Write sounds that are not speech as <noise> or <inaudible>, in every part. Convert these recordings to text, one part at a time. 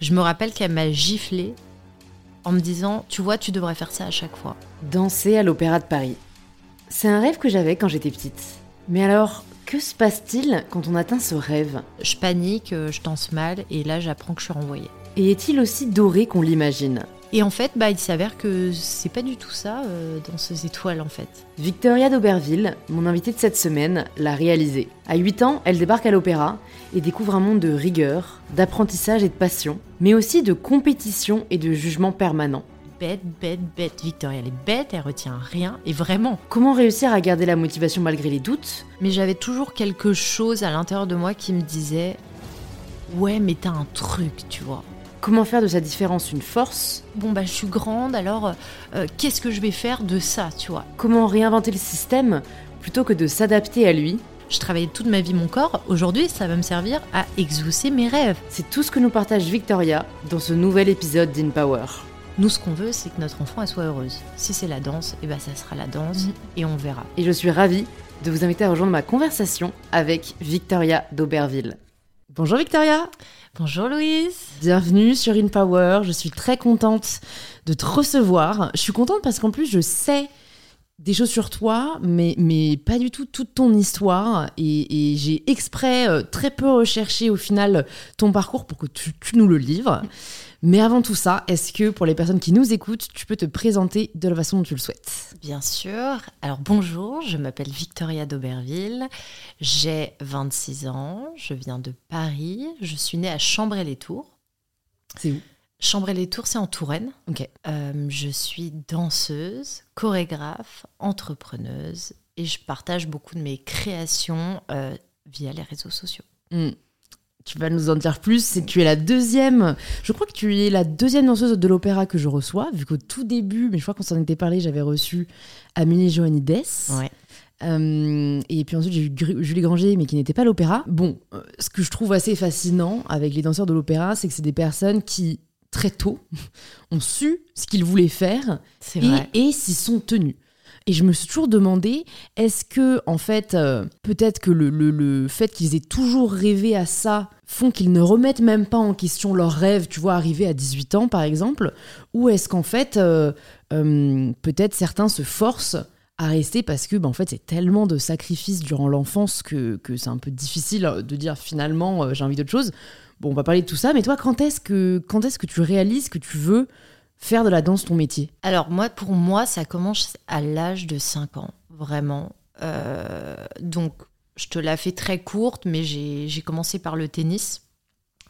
Je me rappelle qu'elle m'a giflé en me disant Tu vois, tu devrais faire ça à chaque fois. Danser à l'Opéra de Paris. C'est un rêve que j'avais quand j'étais petite. Mais alors, que se passe-t-il quand on atteint ce rêve? Je panique, euh, je danse mal, et là j'apprends que je suis renvoyée. Et est-il aussi doré qu'on l'imagine? Et en fait, bah, il s'avère que c'est pas du tout ça euh, dans ces étoiles en fait. Victoria d'Auberville, mon invitée de cette semaine, l'a réalisé. À 8 ans, elle débarque à l'opéra et découvre un monde de rigueur, d'apprentissage et de passion, mais aussi de compétition et de jugement permanent. Bête, bête, bête. Victoria, elle est bête, elle retient rien, et vraiment. Comment réussir à garder la motivation malgré les doutes? Mais j'avais toujours quelque chose à l'intérieur de moi qui me disait Ouais, mais t'as un truc, tu vois. Comment faire de sa différence une force Bon, bah, je suis grande, alors euh, qu'est-ce que je vais faire de ça, tu vois? Comment réinventer le système plutôt que de s'adapter à lui? Je travaillais toute ma vie mon corps, aujourd'hui, ça va me servir à exaucer mes rêves. C'est tout ce que nous partage Victoria dans ce nouvel épisode d'InPower. Nous, ce qu'on veut, c'est que notre enfant elle soit heureuse. Si c'est la danse, et ben ça sera la danse, Mhm. et on verra. Et je suis ravie de vous inviter à rejoindre ma conversation avec Victoria d'Auberville. Bonjour Victoria Bonjour Louise Bienvenue sur InPower, je suis très contente de te recevoir. Je suis contente parce qu'en plus je sais des choses sur toi, mais, mais pas du tout toute ton histoire. Et, et j'ai exprès euh, très peu recherché au final ton parcours pour que tu, tu nous le livres. Mais avant tout ça, est-ce que pour les personnes qui nous écoutent, tu peux te présenter de la façon dont tu le souhaites? Bien sûr. Alors bonjour, je m'appelle Victoria d'Auberville, j'ai 26 ans, je viens de Paris, je suis née à Chambray-les-Tours. C'est où? Chambray-les-Tours, c'est en Touraine. Ok. Euh, je suis danseuse, chorégraphe, entrepreneuse et je partage beaucoup de mes créations euh, via les réseaux sociaux. Hmm. Tu vas nous en dire plus. C'est tu es la deuxième. Je crois que tu es la deuxième danseuse de l'opéra que je reçois, vu qu'au tout début, mais je crois qu'on s'en était parlé, j'avais reçu Amélie Johannides. Ouais. Euh, et puis ensuite, j'ai eu Julie Granger, mais qui n'était pas l'opéra. Bon, euh, ce que je trouve assez fascinant avec les danseurs de l'opéra, c'est que c'est des personnes qui, très tôt, <laughs> ont su ce qu'ils voulaient faire et, et s'y sont tenus. Et je me suis toujours demandé, est-ce que, en fait, euh, peut-être que le, le- le fait qu'ils aient toujours rêvé à ça font qu'ils ne remettent même pas en question leurs rêves, tu vois, arriver à 18 ans, par exemple? Ou est-ce qu'en fait, euh, euh, peut-être certains se forcent à rester parce que, ben, en fait, c'est tellement de sacrifices durant l'enfance que, que c'est un peu difficile de dire finalement, j'ai envie d'autre chose? Bon, on va parler de tout ça, mais toi, quand est-ce que, quand est-ce que tu réalises que tu veux faire de la danse ton métier Alors moi, pour moi, ça commence à l'âge de 5 ans, vraiment. Euh, donc, je te la fais très courte, mais j'ai j'ai commencé par le tennis.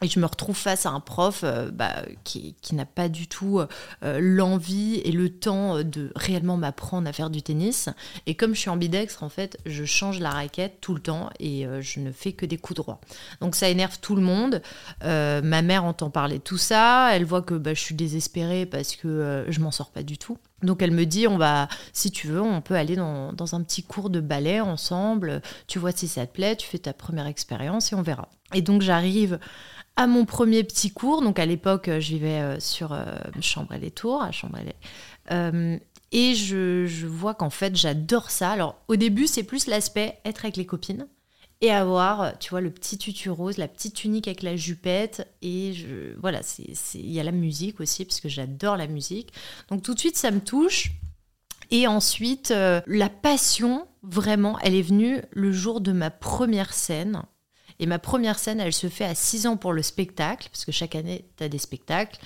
Et je me retrouve face à un prof euh, bah, qui, qui n'a pas du tout euh, l'envie et le temps euh, de réellement m'apprendre à faire du tennis. Et comme je suis ambidextre, en fait, je change la raquette tout le temps et je ne fais que des coups droits. Donc ça énerve tout le monde. Ma mère entend parler de tout ça. Elle voit que bah, je suis désespérée parce que je m'en sors pas du tout. Donc elle me dit, on va, si tu veux, on peut aller dans, un petit cours de ballet ensemble. Tu vois si ça te plaît, tu fais ta première expérience et on verra. Et donc j'arrive à mon premier petit cours. Donc à l'époque, euh, je vivais euh, sur euh, Chambray-les-Tours, à Chambray-les. Euh, et je, je vois qu'en fait, j'adore ça. Alors au début, c'est plus l'aspect être avec les copines et avoir, euh, tu vois, le petit tutu rose, la petite tunique avec la jupette. Et je, voilà, il y a la musique aussi, parce que j'adore la musique. Donc tout de suite, ça me touche. Et ensuite, euh, la passion, vraiment, elle est venue le jour de ma première scène. Et ma première scène, elle se fait à 6 ans pour le spectacle, parce que chaque année, tu as des spectacles.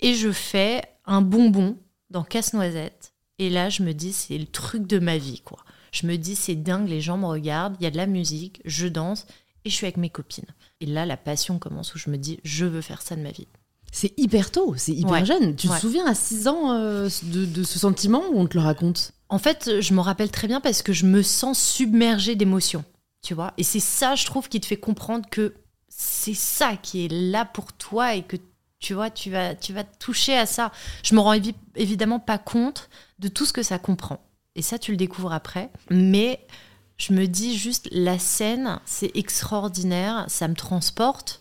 Et je fais un bonbon dans Casse-Noisette. Et là, je me dis, c'est le truc de ma vie, quoi. Je me dis, c'est dingue, les gens me regardent, il y a de la musique, je danse, et je suis avec mes copines. Et là, la passion commence où je me dis, je veux faire ça de ma vie. C'est hyper tôt, c'est hyper Ouais. jeune. Tu Ouais. te souviens à 6 ans euh, de, de ce sentiment ou on te le raconte? En fait, je me rappelle très bien parce que je me sens submergée d'émotions, tu vois. Et c'est ça, je trouve, qui te fait comprendre que c'est ça qui est là pour toi et que tu vois, tu vas, tu vas toucher à ça. Je me rends évi- évidemment pas compte de tout ce que ça comprend. Et ça, tu le découvres après. Mais je me dis juste, la scène, c'est extraordinaire, ça me transporte.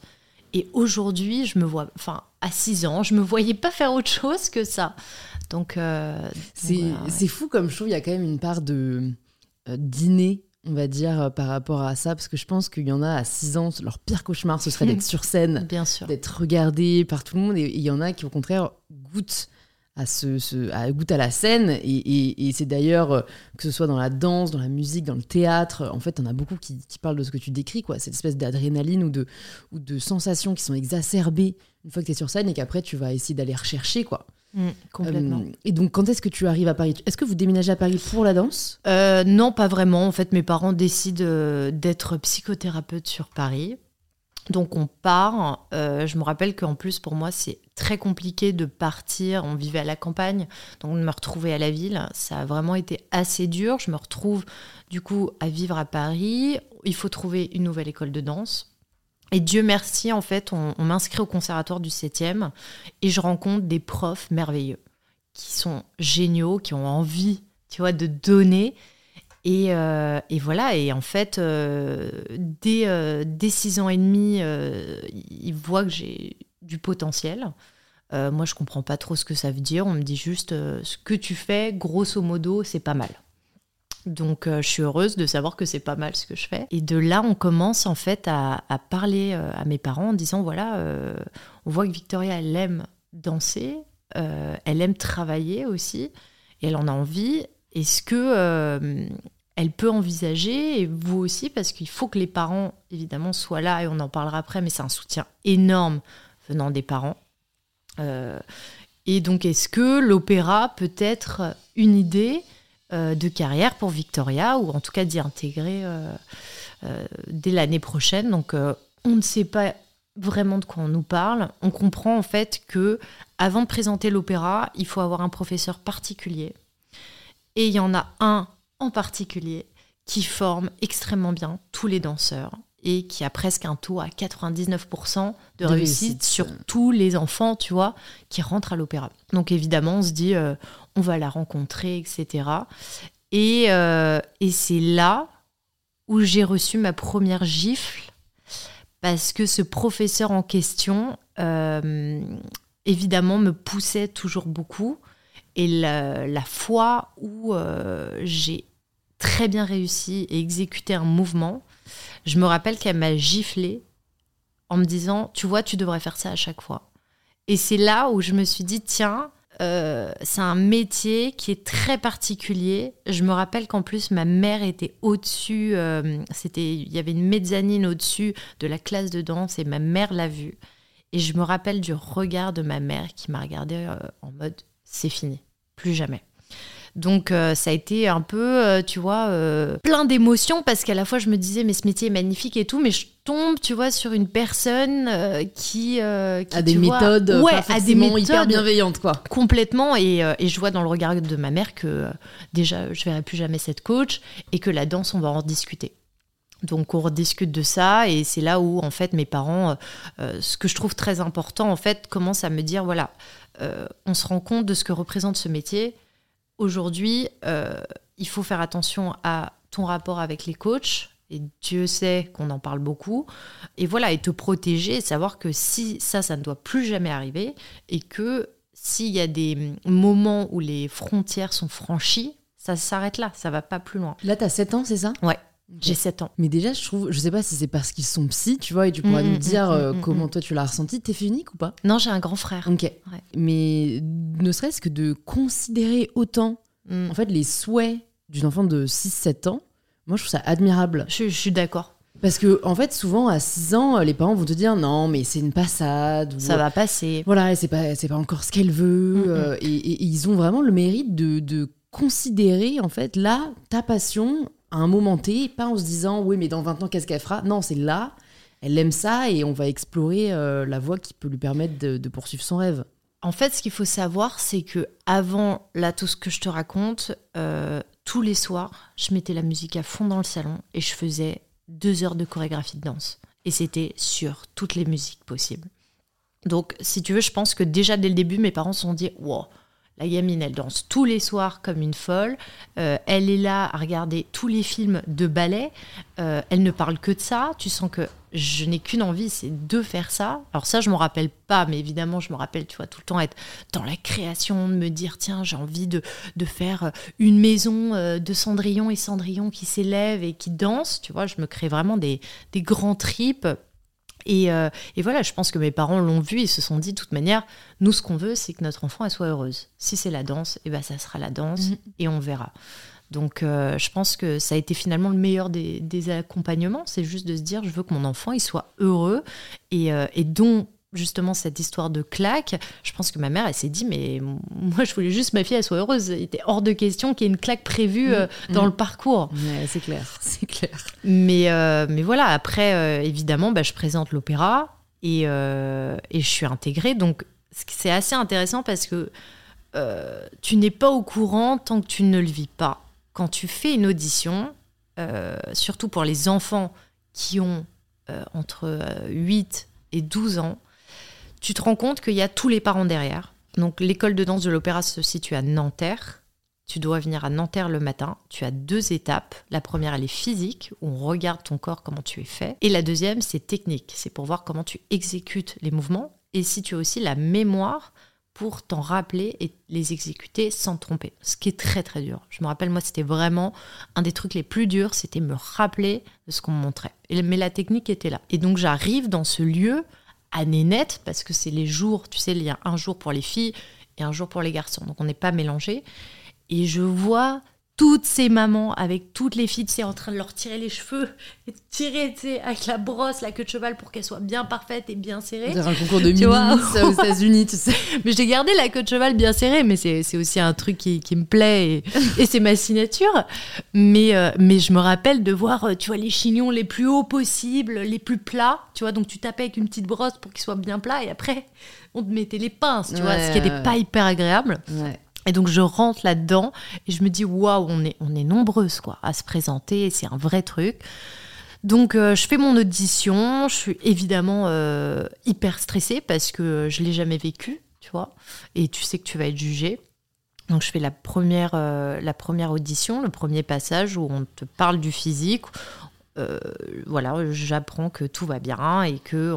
Et aujourd'hui, je me vois, enfin, à 6 ans, je me voyais pas faire autre chose que ça. Donc, euh, C'est voilà, ouais. c'est fou comme je trouve, il y a quand même une part de euh, d'inné on va dire, euh, par rapport à ça Parce que je pense qu'il y en a à 6 ans, leur pire cauchemar, ce serait d'être <laughs> sur scène, Bien sûr. d'être regardé par tout le monde. Et il y en a qui, au contraire, goûtent à, ce, ce- à, goûtent à la scène. Et, et- et c'est d'ailleurs, euh, que ce soit dans la danse, dans la musique, dans le théâtre, en fait, on a beaucoup qui, qui parlent de ce que tu décris, quoi. Cette espèce d'adrénaline ou de, ou de sensations qui sont exacerbées une fois que tu es sur scène et qu'après, tu vas essayer d'aller rechercher, quoi. Mm, complètement. Euh, et donc, quand est-ce que tu arrives à Paris? Est-ce que vous déménagez à Paris pour la danse? Euh, non, pas vraiment. En fait, mes parents décident euh, d'être psychothérapeute sur Paris. Donc on part. Euh, je me rappelle qu'en plus pour moi c'est très compliqué de partir. On vivait à la campagne, donc de me retrouver à la ville, ça a vraiment été assez dur. Je me retrouve du coup à vivre à Paris. Il faut trouver une nouvelle école de danse. Et Dieu merci, en fait, on, m'inscrit au conservatoire du 7e et je rencontre des profs merveilleux qui sont géniaux, qui ont envie, tu vois, de donner. Et, euh, et voilà, et en fait, euh, dès, euh, six ans et demi, euh, ils voient que j'ai du potentiel. Moi, je comprends pas trop ce que ça veut dire. On me dit juste ce que tu fais, grosso modo, c'est pas mal. Donc, je suis heureuse de savoir que c'est pas mal ce que je fais. Et de là, on commence en fait à, parler à mes parents en disant voilà, on voit que Victoria, elle aime danser, elle aime travailler aussi, et elle en a envie. Est-ce que elle peut envisager, et vous aussi, parce qu'il faut que les parents, évidemment, soient là, et on en parlera après, mais c'est un soutien énorme venant des parents. Euh, et donc, est-ce que l'opéra peut être une idée euh, de carrière pour Victoria, ou en tout cas d'y intégrer euh, dès l'année prochaine? Donc, on ne sait pas vraiment de quoi on nous parle. On comprend en fait que avant de présenter l'opéra, il faut avoir un professeur particulier. Et il y en a un en particulier qui forme extrêmement bien tous les danseurs et qui a presque un taux à 99% de, De réussite, réussite. sur tous les enfants, tu vois, qui rentrent à l'opéra. Donc évidemment, on se dit, euh, on va la rencontrer, etc. Et, euh, et c'est là où j'ai reçu ma première gifle parce que ce professeur en question, euh, évidemment, me poussait toujours beaucoup. Et la, la fois où j'ai très bien réussi et exécuté un mouvement, je me rappelle qu'elle m'a giflé en me disant, tu vois, tu devrais faire ça à chaque fois. Et c'est là où je me suis dit, tiens, euh, c'est un métier qui est très particulier. Je me rappelle qu'en plus, ma mère était au-dessus, euh, c'était, il y avait une mezzanine au-dessus de la classe de danse et ma mère l'a vue. Et je me rappelle du regard de ma mère qui m'a regardé euh, en mode, c'est fini, plus jamais. Donc euh, ça a été un peu, euh, tu vois, euh, plein d'émotions parce qu'à la fois je me disais mais ce métier est magnifique et tout, mais je tombe, tu vois, sur une personne qui, qui, À des vois, méthodes ouais, pas à des forcément hyper méthodes bienveillantes, quoi. complètement et, et je vois dans le regard de ma mère que déjà je verrai plus jamais cette coach et que la danse on va en discuter. Donc on rediscute de ça et c'est là où en fait mes parents, euh, ce que je trouve très important en fait, commencent à me dire voilà, euh, on se rend compte de ce que représente ce métier. Aujourd'hui, euh, il faut faire attention à ton rapport avec les coachs. Et Dieu sait qu'on en parle beaucoup. Et voilà, et te protéger, et savoir que si ça, ça ne doit plus jamais arriver, et que s'il y a des moments où les frontières sont franchies, ça s'arrête là, ça va pas plus loin. Là, t'as 7 ans, c'est ça? Ouais. J'ai 7 ans. Mais déjà, je trouve, je sais pas si c'est parce qu'ils sont psy, tu vois, et tu pourras Mm, nous mm, dire mm, euh, mm, comment mm. toi tu l'as ressenti. T'es fait unique ou pas? Non, j'ai un grand frère. Ok. Mais ne serait-ce que de considérer autant, en fait, les souhaits d'une enfant de 6-7 ans, moi, je trouve ça admirable. Je, je suis d'accord. Parce que, en fait, souvent, à 6 ans, les parents vont te dire non, mais c'est une passade. ou- Ça va passer. Voilà, c'est pas, c'est pas encore ce qu'elle veut. Euh, et, et- et ils ont vraiment le mérite de, de considérer, en fait, là, ta passion à un moment T, pas en se disant, oui, mais dans 20 ans, qu'est-ce qu'elle fera? Non, c'est là, elle aime ça et on va explorer euh, la voie qui peut lui permettre de, poursuivre son rêve. En fait, ce qu'il faut savoir, c'est que avant là tout ce que je te raconte, euh, tous les soirs, je mettais la musique à fond dans le salon et je faisais deux heures de chorégraphie de danse. Et c'était sur toutes les musiques possibles. Donc, si tu veux, je pense que déjà dès le début, mes parents se sont dit, wow, La gamine, elle danse tous les soirs comme une folle. Euh, elle est là à regarder tous les films de ballet. Euh, elle ne parle que de ça. Tu sens que je n'ai qu'une envie, c'est de faire ça. Alors ça, je m'en rappelle pas, mais évidemment, je me rappelle, tu vois, tout le temps être dans la création, de me dire, tiens, j'ai envie de, faire une maison de Cendrillon et Cendrillon qui s'élève et qui danse. Tu vois, je me crée vraiment des, des grands tripes euh, et, voilà, je pense que mes parents l'ont vu, ils se sont dit, de toute manière, nous, ce qu'on veut, c'est que notre enfant, elle soit heureuse. Si c'est la danse, et eh ben, ça sera la danse, mhm. et on verra. Donc, euh, je pense que ça a été finalement le meilleur des, accompagnements, c'est juste de se dire, je veux que mon enfant, il soit heureux, et, euh, et dont justement cette histoire de claque, je pense que ma mère, elle s'est dit, mais moi, je voulais juste ma fille, elle soit heureuse. Il était hors de question qu'il y ait une claque prévue mm. euh, dans mm. le parcours. c'est clair, <laughs> c'est clair. Mais, euh, mais voilà, après, euh, évidemment, bah, je présente l'opéra et, et, je suis intégrée. Donc, c'est assez intéressant parce que tu n'es pas au courant tant que tu ne le vis pas. Quand tu fais une audition, surtout pour les enfants qui ont entre 8 et 12 ans, tu te rends compte qu'il y a tous les parents derrière. Donc l'école de danse de l'opéra se situe à Nanterre. Tu dois venir à Nanterre le matin. Tu as deux étapes. La première, elle est physique, où on regarde ton corps, comment tu es fait. Et la deuxième, c'est technique. C'est pour voir comment tu exécutes les mouvements et si tu as aussi la mémoire pour t'en rappeler et les exécuter sans te tromper. Ce qui est très très dur. Je me rappelle, moi, c'était vraiment un des trucs les plus durs, c'était me rappeler de ce qu'on me montrait. mais la technique était là. Et donc j'arrive dans ce lieu année nette, parce que c'est les jours, tu sais, il y a un jour pour les filles et un jour pour les garçons. Donc on n'est pas mélangés. Et je vois toutes ces mamans avec toutes les filles, tu sais, en train de leur tirer les cheveux et tirer, tu sais, avec la brosse, la queue de cheval pour qu'elle soit bien parfaite et bien serrée. C'est un concours de Miss aux <laughs> États-Unis, tu sais. <laughs> Mais j'ai gardé la queue de cheval bien serrée, mais c'est aussi un truc qui, qui me plaît <laughs> et, c'est ma signature. Mais, euh, mais je me rappelle de voir, euh, tu vois, les chignons les plus hauts possibles, les plus plats, tu vois, donc tu tapais avec une petite brosse pour qu'ils soient bien plats et après, on te mettait les pinces, tu vois, ce qui n'était pas hyper agréable. Ouais. Et donc je rentre là-dedans et je me dis waouh, on est, on nombreuses quoi à se présenter, c'est un vrai truc. Donc euh, je fais mon audition, je suis évidemment euh, hyper stressée parce que je l'ai jamais vécu, tu vois, et tu sais que tu vas être jugée. Donc je fais la euh, la première audition, le premier passage où on te parle du physique, euh, voilà, j'apprends que tout va bien et que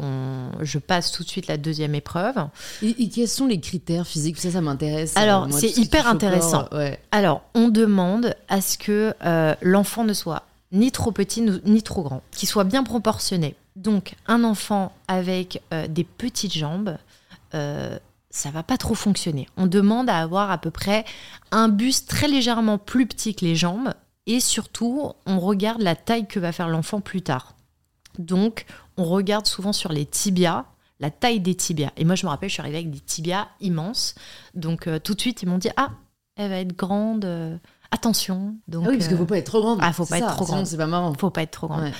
je passe tout de suite la deuxième épreuve. Et, quels sont les critères physiques? Ça, ça m'intéresse. Alors, c'est hyper intéressant. Alors, on demande à ce que euh, l'enfant ne soit ni trop petit ni trop grand, qu'il soit bien proportionné. Donc, un enfant avec euh, des petites jambes, ça va pas trop fonctionner. On demande à avoir à peu près un buste très légèrement plus petit que les jambes, et surtout, on regarde la taille que va faire l'enfant plus tard. Donc, on regarde souvent sur les tibias, la taille des tibias. Et moi, je me rappelle, je suis arrivée avec des tibias immenses. Donc, euh, tout de suite, ils m'ont dit Ah, elle va être grande. Euh, attention. Donc, ah oui, parce qu'il ne faut pas être trop grande. Ah, faut pas être trop grande. C'est pas marrant. Faut pas être trop grande.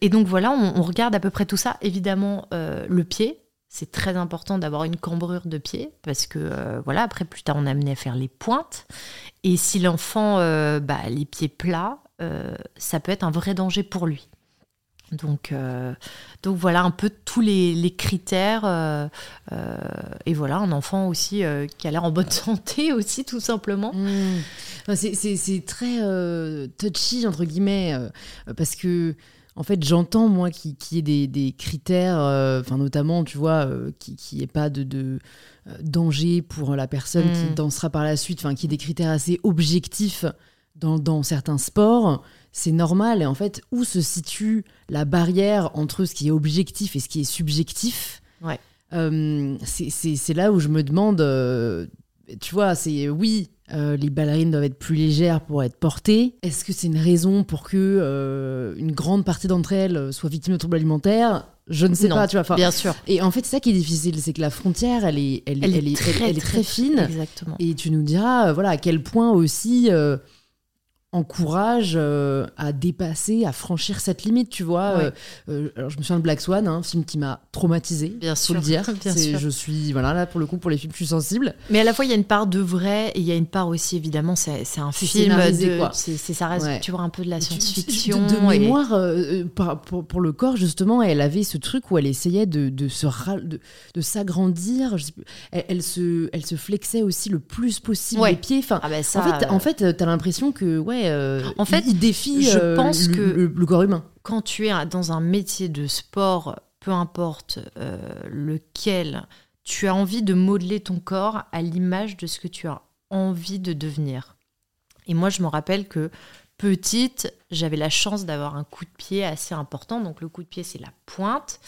Et donc voilà, on, regarde à peu près tout ça. Évidemment, euh, le pied, c'est très important d'avoir une cambrure de pied parce que voilà, après plus tard on a amené à faire les pointes et si l'enfant, euh, bah, les pieds plats, euh, ça peut être un vrai danger pour lui. Donc, euh, donc voilà un peu tous les, critères. et voilà, un enfant aussi qui a l'air en bonne <laughs> santé aussi, tout simplement. Mmh. C'est très touchy, entre guillemets, parce que en fait, j'entends, moi, qu'il y ait des, des critères, enfin, notamment, tu vois, qu'il n'y ait pas de euh, danger pour la personne qui mm. dansera par la suite, enfin qui est des critères assez objectifs dans, certains sports, c'est normal. Et en fait, où se situe la barrière entre ce qui est objectif et ce qui est subjectif ouais. Euh, c'est là où je me demande, euh, tu vois, c'est oui, les ballerines doivent être plus légères pour être portées. Est-ce que c'est une raison pour que une grande partie d'entre elles soient victimes de troubles alimentaires? Je ne sais pas, tu vois. bien sûr. Et en fait, c'est ça qui est difficile, c'est que la frontière, elle est, elle, elle, est, très, elle, est très, fine. Exactement. Et tu nous diras, euh, voilà, à quel point aussi, euh, encourage euh, à dépasser, à franchir cette limite, tu vois. Ouais. Euh, alors je me souviens de Black Swan, hein, un film qui m'a traumatisé, Bien faut sûr, le dire. <laughs> bien sûr. Je suis, voilà, là pour le coup, pour les films, je suis sensible. Mais à la fois, il y a une part de vrai et il y a une part aussi, évidemment, c'est c'est un film de. quoi. C'est ça reste, Ouais. tu vois, un peu de la science-fiction. De, mémoire, euh, euh, par- pour, pour le corps, justement, elle avait ce truc où elle essayait de, de se de, de s'agrandir. Elle, elle se, elle se flexait aussi le plus possible Ouais. les pieds. Enfin, Ah bah ça, en fait, euh, en fait, t'as l'impression que, ouais, euh, En fait, il, défie je euh, pense le, que- le- le corps humain. quand tu es dans un métier de sport, peu importe euh, lequel, tu as envie de modeler ton corps à l'image de ce que tu as envie de devenir. Et moi, je me rappelle que petite, j'avais la chance d'avoir un coup de pied assez important. Donc le coup de pied, c'est la pointe.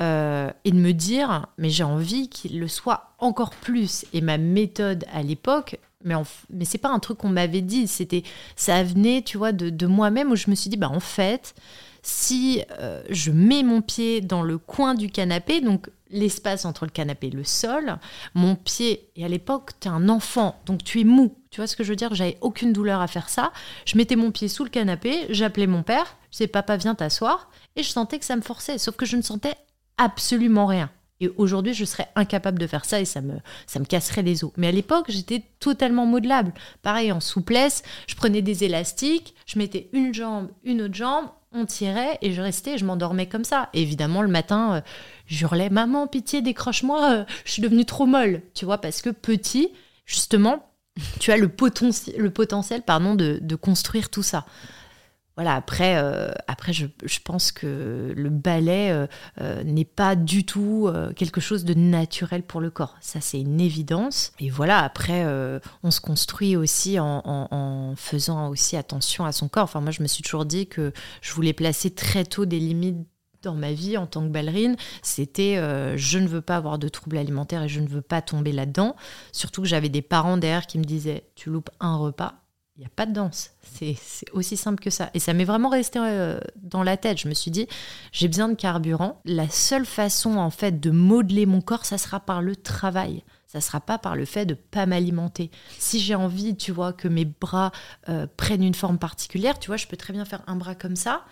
Euh, et de me dire, mais j'ai envie qu'il le soit encore plus. Et ma méthode à l'époque, mais, en, mais c'est pas un truc qu'on m'avait dit, c'était ça venait, tu vois, de, de moi-même où je me suis dit, bah en fait, si euh, je mets mon pied dans le coin du canapé, donc l'espace entre le canapé et le sol, mon pied, et à l'époque, tu es un enfant, donc tu es mou. Tu vois ce que je veux dire J'avais aucune douleur à faire ça. Je mettais mon pied sous le canapé, j'appelais mon père, je disais papa viens t'asseoir, et je sentais que ça me forçait, sauf que je ne sentais absolument rien. Et aujourd'hui, je serais incapable de faire ça et ça me, ça me casserait les os. Mais à l'époque, j'étais totalement modelable. Pareil, en souplesse, je prenais des élastiques, je mettais une jambe, une autre jambe, on tirait et je restais, je m'endormais comme ça. Évidemment, le matin, euh, j'hurlais Maman, pitié, décroche-moi, euh, je suis devenue trop molle. Tu vois, parce que petit, justement, tu as le, potenti- le potentiel pardon, de construire tout ça. Voilà, après, euh, après je, je pense que le ballet euh, euh, n'est pas du tout quelque chose de naturel pour le corps. Ça, c'est une évidence. Et voilà, après, on se construit aussi en, en- faisant aussi attention à son corps. Enfin, moi, je me suis toujours dit que je voulais placer très tôt des limites dans ma vie en tant que ballerine, c'était je ne veux pas avoir de troubles alimentaires et je ne veux pas tomber là-dedans. Surtout que j'avais des parents derrière qui me disaient tu loupes un repas, il n'y a pas de danse. C'est aussi simple que ça. Et ça m'est vraiment resté euh, dans la tête. Je me suis dit, j'ai besoin de carburant. La seule façon, en fait, de modeler mon corps, ça sera par le travail. Ça sera pas par le fait de pas m'alimenter. Si j'ai envie, tu vois, que mes bras euh, prennent une forme particulière, tu vois, je peux très bien faire un bras comme ça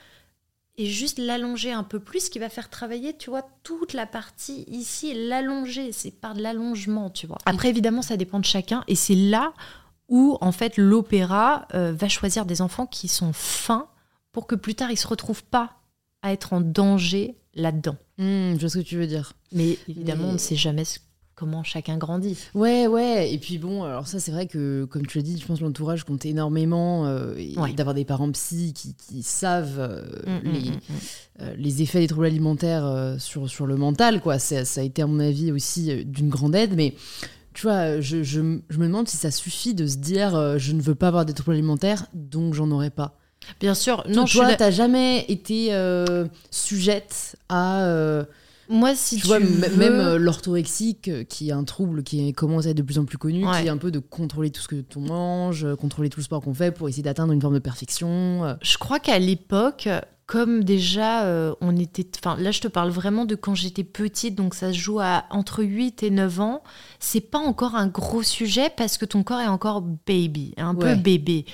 et juste l'allonger un peu plus, ce qui va faire travailler, tu vois, toute la partie ici, l'allonger. C'est par de l'allongement, tu vois. Après, évidemment, ça dépend de chacun. Et c'est là où, en fait, l'opéra euh, va choisir des enfants qui sont fins pour que plus tard, ils se retrouvent pas à être en danger là-dedans. Hmm, je vois ce que tu veux dire. Mais évidemment, Mais- on ne sait jamais ce- comment chacun grandit. Ouais, ouais. Et puis bon, alors ça, c'est vrai que, comme tu l'as dit, je pense que l'entourage compte énormément. euh, Ouais. D'avoir des parents psy qui, qui savent euh, Mm, mm, les, mm, euh, les effets des troubles alimentaires sur, sur le mental, quoi. Ça, ça a été, à mon avis, aussi d'une grande aide. Mais tu vois, je, je me demande si ça suffit de se dire euh, je ne veux pas avoir des troubles alimentaires, donc j'en aurai pas. Bien sûr, Non, toi, d'a- t'as jamais été euh, sujette à. euh, moi, si tu, tu, vois, veux- même euh, l'orthorexique, euh, qui est un trouble qui commence à être de plus en plus connu, Ouais. qui est un peu de contrôler tout ce que on mange, euh, contrôler tout le sport qu'on fait pour essayer d'atteindre une forme de perfection. euh. Je crois qu'à l'époque, comme déjà euh, on était. Enfin, là, je te parle vraiment de quand j'étais petite, donc ça se joue à entre 8 et 9 ans. C'est pas encore un gros sujet parce que ton corps est encore baby, un Ouais. peu bébé.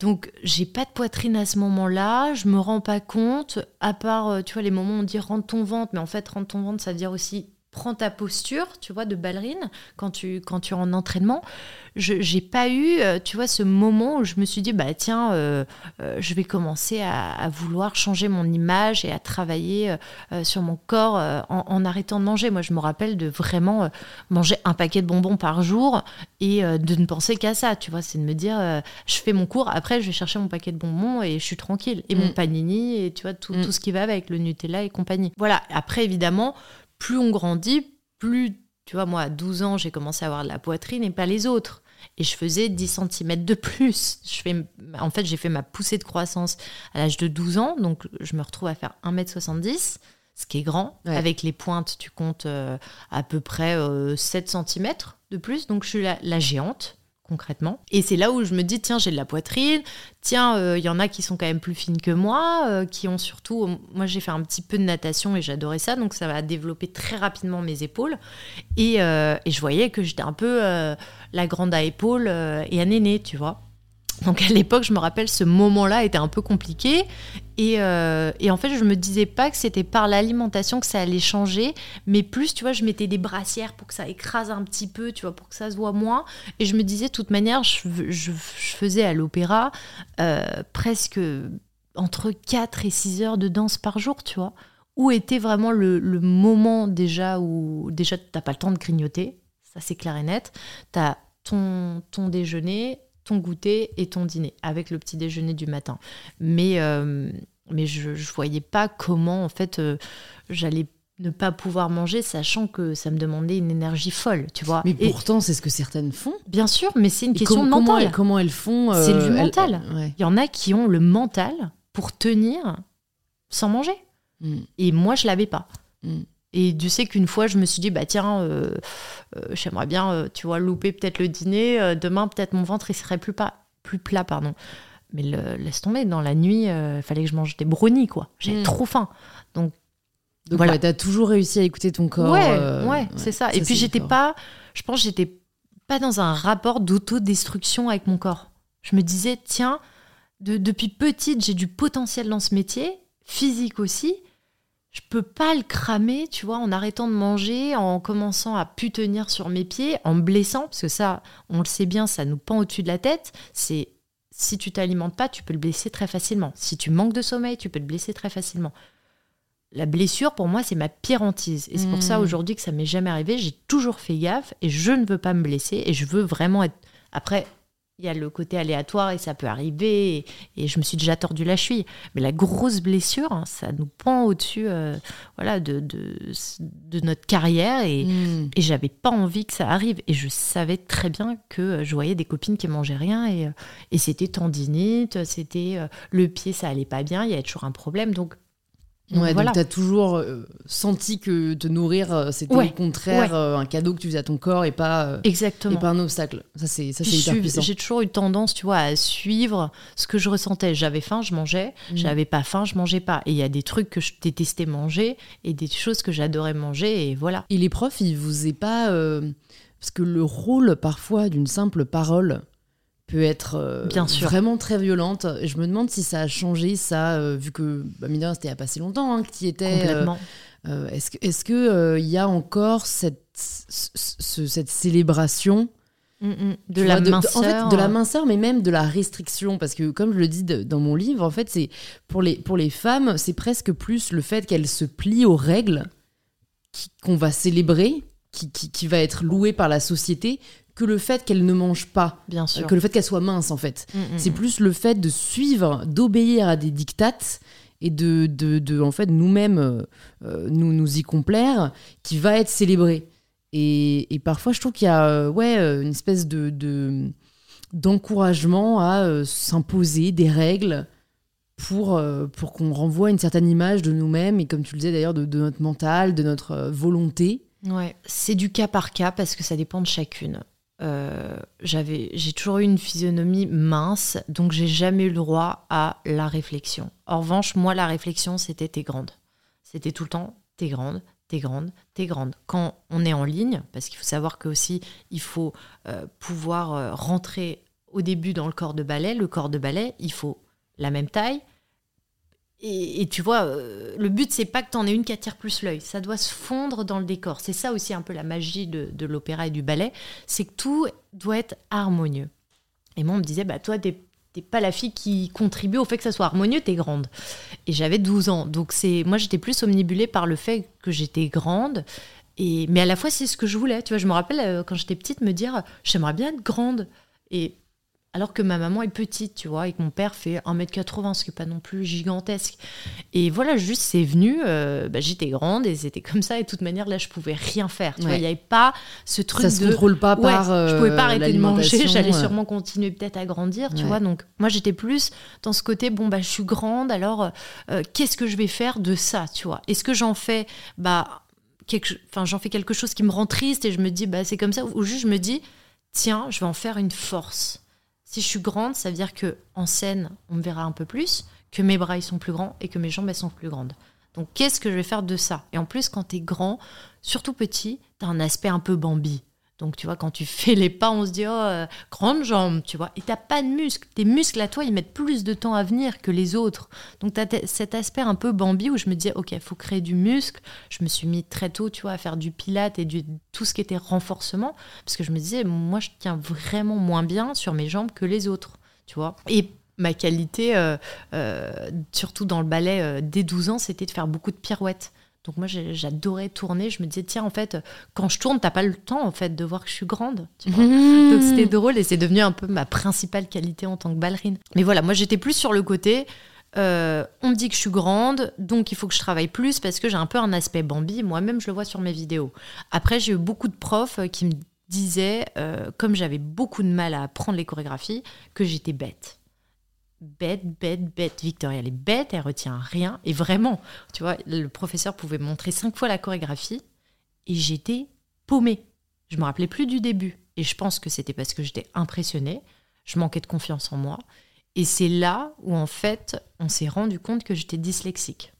Donc, j'ai pas de poitrine à ce moment-là, je me rends pas compte, à part, euh, tu vois, les moments où on dit rentre ton ventre, mais en fait, rentre ton ventre, ça veut dire aussi prends ta posture, tu vois, de ballerine quand tu, quand tu es en entraînement. Je j'ai pas eu, euh, tu vois, ce moment où je me suis dit, bah tiens, euh, euh, je vais commencer à, à vouloir changer mon image et à travailler euh, sur mon corps en, en arrêtant de manger. Moi, je me rappelle de vraiment manger un paquet de bonbons par jour et de ne penser qu'à ça, tu vois. C'est de me dire, je fais mon cours, après, je vais chercher mon paquet de bonbons et je suis tranquille. Et mon Mm. panini et tu vois, tout, Mm. tout ce qui va avec le Nutella et compagnie. Voilà. Après, évidemment, plus on grandit, plus, tu vois, moi, à 12 ans, j'ai commencé à avoir de la poitrine et pas les autres. Et je faisais 10 cm de plus. <laughs> Je fais, en fait, j'ai fait ma poussée de croissance à l'âge de 12 ans, donc je me retrouve à faire 1m70, ce qui est grand. Ouais. Avec les pointes, tu comptes euh, à peu près euh, 7 cm de plus, donc je suis la, la géante concrètement. Et c'est là où je me dis, tiens, j'ai de la poitrine, tiens, euh, il y en a qui sont quand même plus fines que moi, euh, qui ont surtout... Moi, j'ai fait un petit peu de natation et j'adorais ça, donc ça va développer très rapidement mes épaules. Et, euh, je voyais que j'étais un peu la grande à épaules et à néné, tu vois. Donc à l'époque, je me rappelle, ce moment-là était un peu compliqué. Et, euh, et, en fait, je me disais pas que c'était par l'alimentation que ça allait changer, mais plus, tu vois, je mettais des brassières pour que ça écrase un petit peu, tu vois, pour que ça se voit moins. Et je me disais, de toute manière, je, faisais à l'opéra euh, presque entre 4 et 6 heures de danse par jour, tu vois. Où était vraiment le, moment déjà où déjà tu n'as pas le temps de grignoter, ça c'est clair et net. Tu as ton, ton déjeuner, ton goûter et ton dîner, avec le petit déjeuner du matin. Mais, euh, mais je ne voyais pas comment, en fait, euh, j'allais ne pas pouvoir manger, sachant que ça me demandait une énergie folle, tu vois. Mais pourtant, c'est ce que certaines font. Bien sûr, mais c'est une question mentale. Comment elles, comment elles font C'est du euh, mental. Il y en a qui ont le mental pour tenir sans manger. Mm. Et moi, je l'avais pas. Mm. Et tu sais qu'une fois, je me suis dit, bah tiens, euh, euh, j'aimerais bien, euh, tu vois, louper peut-être le dîner. demain, peut-être mon ventre, il serait plus, pas, plus plat, pardon. Mais laisse tomber, dans la nuit, il fallait que je mange des brownies, quoi. J'avais mm. trop faim. Donc, Donc voilà. tu as toujours réussi à écouter ton corps. Ouais, ouais, c'est ça. Et puis, j'étais pas, je pense, j'étais pas dans un rapport d'autodestruction avec mon corps. Je me disais, tiens, depuis petite, j'ai du potentiel dans ce métier, physique aussi je peux pas le cramer, tu vois, en arrêtant de manger, en commençant à pu tenir sur mes pieds, en me blessant, parce que ça, on le sait bien, ça nous pend au-dessus de la tête. C'est si tu t'alimentes pas, tu peux le blesser très facilement. Si tu manques de sommeil, tu peux te blesser très facilement. La blessure, pour moi, c'est ma pire hantise. Et c'est pour ça mmh. aujourd'hui que ça m'est jamais arrivé. J'ai toujours fait gaffe et je ne veux pas me blesser et je veux vraiment être. Après, il y a le côté aléatoire et ça peut arriver. Et, je me suis déjà tordu la cheville. Mais la grosse blessure, hein, ça nous pend au-dessus euh, voilà, de, de, notre carrière. Et, mm. et j'avais pas envie que ça arrive. Et je savais très bien que je voyais des copines qui mangeaient rien. Et, et c'était tendinite, c'était euh, le pied, ça allait pas bien. Il y avait toujours un problème. Donc Ouais, donc tu as toujours euh, senti que te nourrir, euh, c'était au contraire euh, un cadeau que tu faisais à ton corps et pas, Exactement. Et pas un obstacle. Ça, c'est hyper puissant. J'ai toujours eu tendance, tu vois, à suivre ce que je ressentais. J'avais faim, je mangeais. Mmh. J'avais pas faim, je mangeais pas. Et il y a des trucs que je détestais manger et des choses que j'adorais manger et voilà. Et les profs, ils vous aient pas... Parce que le rôle, parfois, d'une simple parole peut être euh, Bien sûr. vraiment très violente. Je me demande si ça a changé, ça, euh, vu que, bah, mine c'était il n'y a pas si longtemps hein, que tu y étais. Euh, Complètement. est-ce que est-ce que y a encore cette, cette célébration mm, mm. de la minceur en fait, de la minceur mais même de la restriction parce que comme je le dis dans mon livre en fait c'est pour les pour les femmes c'est presque plus le fait qu'elles se plient aux règles qu'on va célébrer qui, qui, qui, va être loué par la société que le fait qu'elle ne mange pas, bien sûr, que le fait qu'elle soit mince en fait. Mm, mm, c'est mm. plus le fait de suivre, d'obéir à des dictates et de, de, en fait nous-mêmes euh, euh, nous nous y complaire qui va être célébré. Et, et parfois je trouve qu'il y a euh, ouais une espèce de, d'encouragement à s'imposer des règles pour, pour qu'on renvoie une certaine image de nous-mêmes et comme tu le disais d'ailleurs de, de, notre mental, de notre volonté. Ouais, c'est du cas par cas parce que ça dépend de chacune. Euh, j'avais, j'ai toujours eu une physionomie mince, donc j'ai jamais eu le droit à la réflexion. En revanche, moi, la réflexion, c'était t'es grande. C'était tout le temps t'es grande, t'es grande, t'es grande. Quand on est en ligne, parce qu'il faut savoir que aussi il faut euh, pouvoir euh, rentrer au début dans le corps de ballet. Le corps de ballet, il faut la même taille, et, tu vois, euh, le but, c'est pas que tu en aies une qui attire plus l'œil. Ça doit se fondre dans le décor. C'est ça aussi un peu la magie de, l'opéra et du ballet. C'est que tout doit être harmonieux. Et moi, on me disait, bah, toi, t'es pas la fille qui contribue au fait que ça soit harmonieux, t'es grande. Et j'avais 12 ans. Donc, c'est moi, j'étais plus omnibulée par le fait que j'étais grande. Et, mais à la fois, c'est ce que je voulais. Tu vois, je me rappelle, euh, quand j'étais petite, me dire, j'aimerais bien être grande. Et alors que ma maman est petite, tu vois, et que mon père fait 1m80, ce qui n'est pas non plus gigantesque. Et voilà, juste c'est venu, euh, bah, j'étais grande et c'était comme ça, et de toute manière, là, je pouvais rien faire. Tu vois, il n'y avait pas ce truc ça de. Ça se contrôle pas par. Euh, je pouvais pas arrêter de manger, j'allais sûrement continuer peut-être à grandir, tu vois. Donc, moi, j'étais plus dans ce côté, bon, bah, je suis grande, alors euh, qu'est-ce que je vais faire de ça, tu vois? Est-ce que j'en fais, bah, quelque... enfin, j'en fais quelque chose qui me rend triste et je me dis, bah, c'est comme ça, ou juste je me dis, tiens, je vais en faire une force si je suis grande, ça veut dire que en scène, on me verra un peu plus, que mes bras ils sont plus grands et que mes jambes elles sont plus grandes. Donc qu'est-ce que je vais faire de ça? Et en plus, quand tu es grand, surtout petit, tu as un aspect un peu Bambi. Donc, tu vois, quand tu fais les pas, on se dit, oh, euh, grande jambe, tu vois. Et t'as pas de muscles. Tes muscles, à toi, ils mettent plus de temps à venir que les autres. Donc, tu as cet aspect un peu Bambi où je me disais, OK, faut créer du muscle. Je me suis mis très tôt, tu vois, à faire du pilate et du, tout ce qui était renforcement. Parce que je me disais, moi, je tiens vraiment moins bien sur mes jambes que les autres, tu vois. Et ma qualité, euh, euh, surtout dans le ballet dès 12 ans, c'était de faire beaucoup de pirouettes. Donc moi j'adorais tourner. Je me disais tiens en fait quand je tourne t'as pas le temps en fait de voir que je suis grande. Donc c'était drôle et c'est devenu un peu ma principale qualité en tant que ballerine. Mais voilà moi j'étais plus sur le côté. Euh, on me dit que je suis grande, donc il faut que je travaille plus parce que j'ai un peu un aspect Bambi. Moi-même, je le vois sur mes vidéos. Après, j'ai eu beaucoup de profs qui me disaient, euh, comme j'avais beaucoup de mal à apprendre les chorégraphies, que j'étais bête bête, bête, bête. Victoria, elle est bête, elle retient rien. Et vraiment, tu vois, le professeur pouvait montrer cinq fois la chorégraphie et j'étais paumée. Je me rappelais plus du début. Et je pense que c'était parce que j'étais impressionnée, je manquais de confiance en moi. Et c'est là où, en fait, on s'est rendu compte que j'étais dyslexique.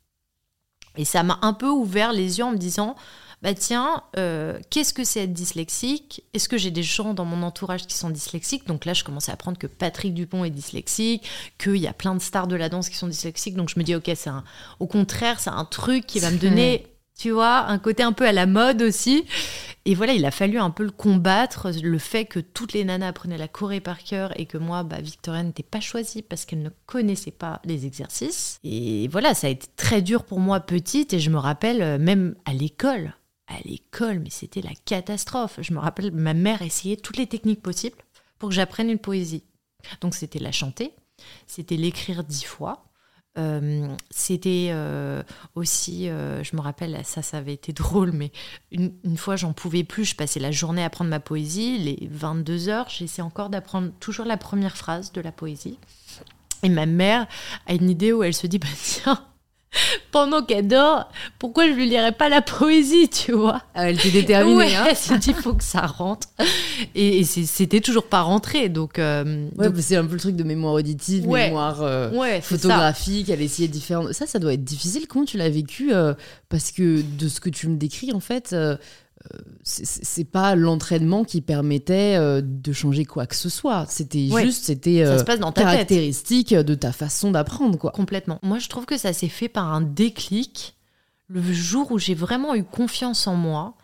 Et ça m'a un peu ouvert les yeux en me disant, bah tiens, euh, qu'est-ce que c'est être dyslexique? Est-ce que j'ai des gens dans mon entourage qui sont dyslexiques? Donc là, je commençais à apprendre que Patrick Dupont est dyslexique, qu'il y a plein de stars de la danse qui sont dyslexiques. Donc je me dis, ok, c'est un, au contraire, c'est un truc qui va me donner, tu vois, un côté un peu à la mode aussi. Et voilà, il a fallu un peu le combattre, le fait que toutes les nanas apprenaient la choré par cœur et que moi, bah, Victoria n'était pas choisie parce qu'elle ne connaissait pas les exercices. Et voilà, ça a été très dur pour moi petite et je me rappelle euh, même à l'école à l'école, mais c'était la catastrophe. Je me rappelle, ma mère essayait toutes les techniques possibles pour que j'apprenne une poésie. Donc c'était la chanter, c'était l'écrire dix fois. Euh, c'était euh, aussi, euh, je me rappelle, ça, ça avait été <laughs> drôle, mais une, fois, j'en pouvais plus. Je passais la journée à apprendre ma poésie. Les 22 heures, j'essaie encore d'apprendre toujours la première phrase de la poésie. Et ma mère a une idée où elle se dit, bah tiens, <laughs> pendant qu'elle dort, pourquoi je lui lirais pas la poésie, tu vois? Ah, Elle était déterminée. Ouais, hein. <laughs> elle s'est dit, faut que ça rentre. Et, c'était toujours pas rentré, donc... Euh, ouais, c'est un peu le truc de mémoire auditive, mémoire euh, photographique, elle essayait différentes... Ça, ça doit être difficile. Comment tu l'as vécu euh, Parce que de ce que tu me décris, en fait c'est pas l'entraînement qui permettait euh, de changer quoi que ce soit. C'était juste, c'était euh, caractéristique de ta façon d'apprendre, quoi. Complètement. Moi, je trouve que ça s'est fait par un déclic. Le jour où j'ai vraiment eu confiance en moi,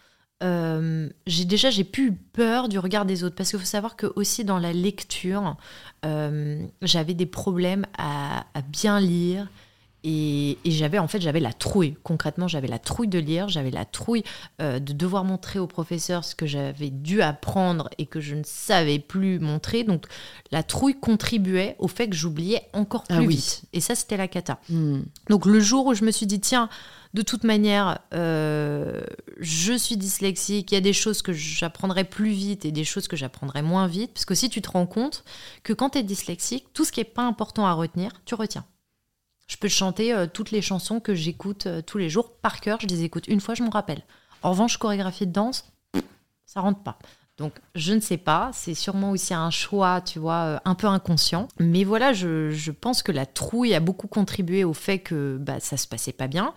euh, j'ai déjà j'ai plus eu peur du regard des autres parce qu'il faut savoir que aussi dans la lecture, j'avais des problèmes à, à bien lire et, j'avais en fait j'avais la trouille. Concrètement, j'avais la trouille de lire, j'avais la trouille euh, de devoir montrer au professeur ce que j'avais dû apprendre et que je ne savais plus montrer. Donc la trouille contribuait au fait que j'oubliais encore ah plus vite. Et ça, c'était la cata. Hmm. Donc le jour où je me suis dit tiens, de toute manière, euh, je suis dyslexique. Il y a des choses que j'apprendrai plus vite et des choses que j'apprendrai moins vite. Parce que si tu te rends compte que quand tu es dyslexique, tout ce qui n'est pas important à retenir, tu retiens. Je peux chanter euh, toutes les chansons que j'écoute euh, tous les jours par cœur. Je les écoute une fois, je m'en rappelle. En revanche, chorégraphie de danse, ça rentre pas. Donc, je ne sais pas. C'est sûrement aussi un choix, tu vois, euh, un peu inconscient. Mais voilà, je, pense que la trouille a beaucoup contribué au fait que bah, ça se passait pas bien.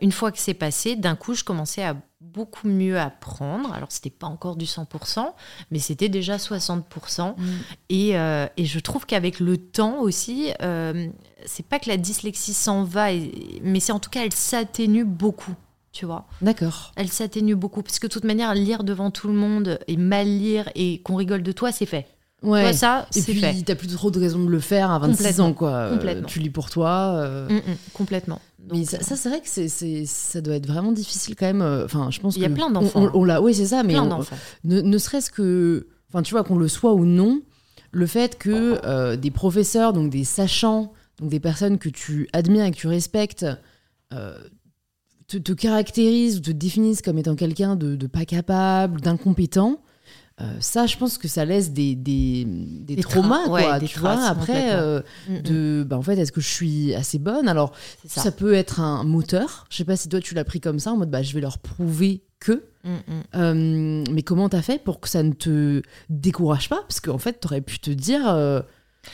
une fois que c'est passé, d'un coup, je commençais à beaucoup mieux apprendre. Alors, c'était pas encore du 100%, mais c'était déjà 60%. Mm. Et, et, je trouve qu'avec le temps aussi, c'est pas que la dyslexie s'en va, mais c'est en tout cas, elle s'atténue beaucoup. Tu vois D'accord. Elle s'atténue beaucoup. Parce que de toute manière, lire devant tout le monde et mal lire et qu'on rigole de toi, c'est fait. Ouais. ça, et puis, t'as plus trop de raison de le faire à 26 ans, quoi. Euh, complètement. tu lis pour toi. Euh. Mm, mm, complètement. mais ça, ça c'est vrai que c'est, ça doit être vraiment difficile quand même. Euh, enfin, je pense Il y a plein d'enfants. On, l'a, oui, c'est ça, mais ne, ne serait-ce que, enfin, tu vois, qu'on le soit ou non, le fait que des professeurs, donc des sachants, donc des personnes que tu admires et que tu respectes, euh, te, caractérisent ou te définissent comme étant quelqu'un de, pas capable, d'incompétent, euh, ça, je pense que ça laisse des, des, des, traumas, quoi, tu vois. Après, euh, mm, mm. de, bah, en fait, est-ce que je suis assez bonne? Alors, ça. peut être un moteur. Je sais pas si toi, tu l'as pris comme ça, en mode, bah, je vais leur prouver que. Mm, mais comment t'as fait pour que ça ne te décourage pas? Parce qu'en fait, t'aurais pu te dire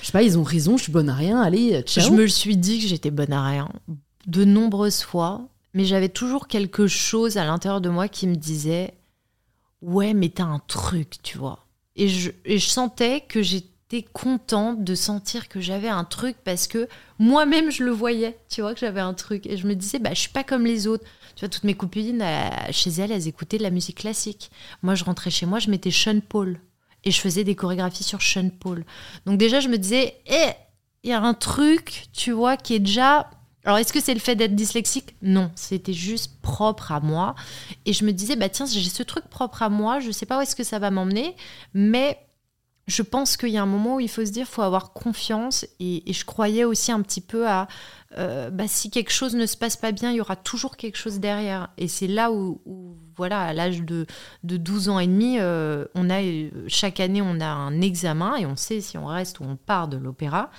je sais pas, ils ont raison, je suis bonne à rien, allez, ciao. Je me suis dit que j'étais bonne à rien de nombreuses fois, mais j'avais toujours quelque chose à l'intérieur de moi qui me disait ouais, mais t'as un truc, tu vois. Et je, je sentais que j'étais contente de sentir que j'avais un truc parce que moi-même je le voyais, tu vois, que j'avais un truc. Et je me disais, bah, je suis pas comme les autres. Tu vois, toutes mes copines, euh, chez elles, elles écoutaient de la musique classique. Moi, je rentrais chez moi, je mettais Sean Paul. Et je faisais des chorégraphies sur Sean Paul. Donc déjà, je me disais, eh, il y a un truc, tu vois, qui est déjà alors, est-ce que c'est le fait d'être dyslexique? Non, c'était juste propre à moi. Et je me disais, bah tiens, j'ai ce truc propre à moi, je ne sais pas où est-ce que ça va m'emmener, mais je pense qu'il y a un moment où il faut se dire, faut avoir confiance. Et, je croyais aussi un petit peu à, euh, bah, si quelque chose ne se passe pas bien, il y aura toujours quelque chose derrière. Et c'est là où, voilà, à l'âge de, de 12 ans et demi, euh, on a, chaque année, on a un examen et on sait si on reste ou on part de l'opéra.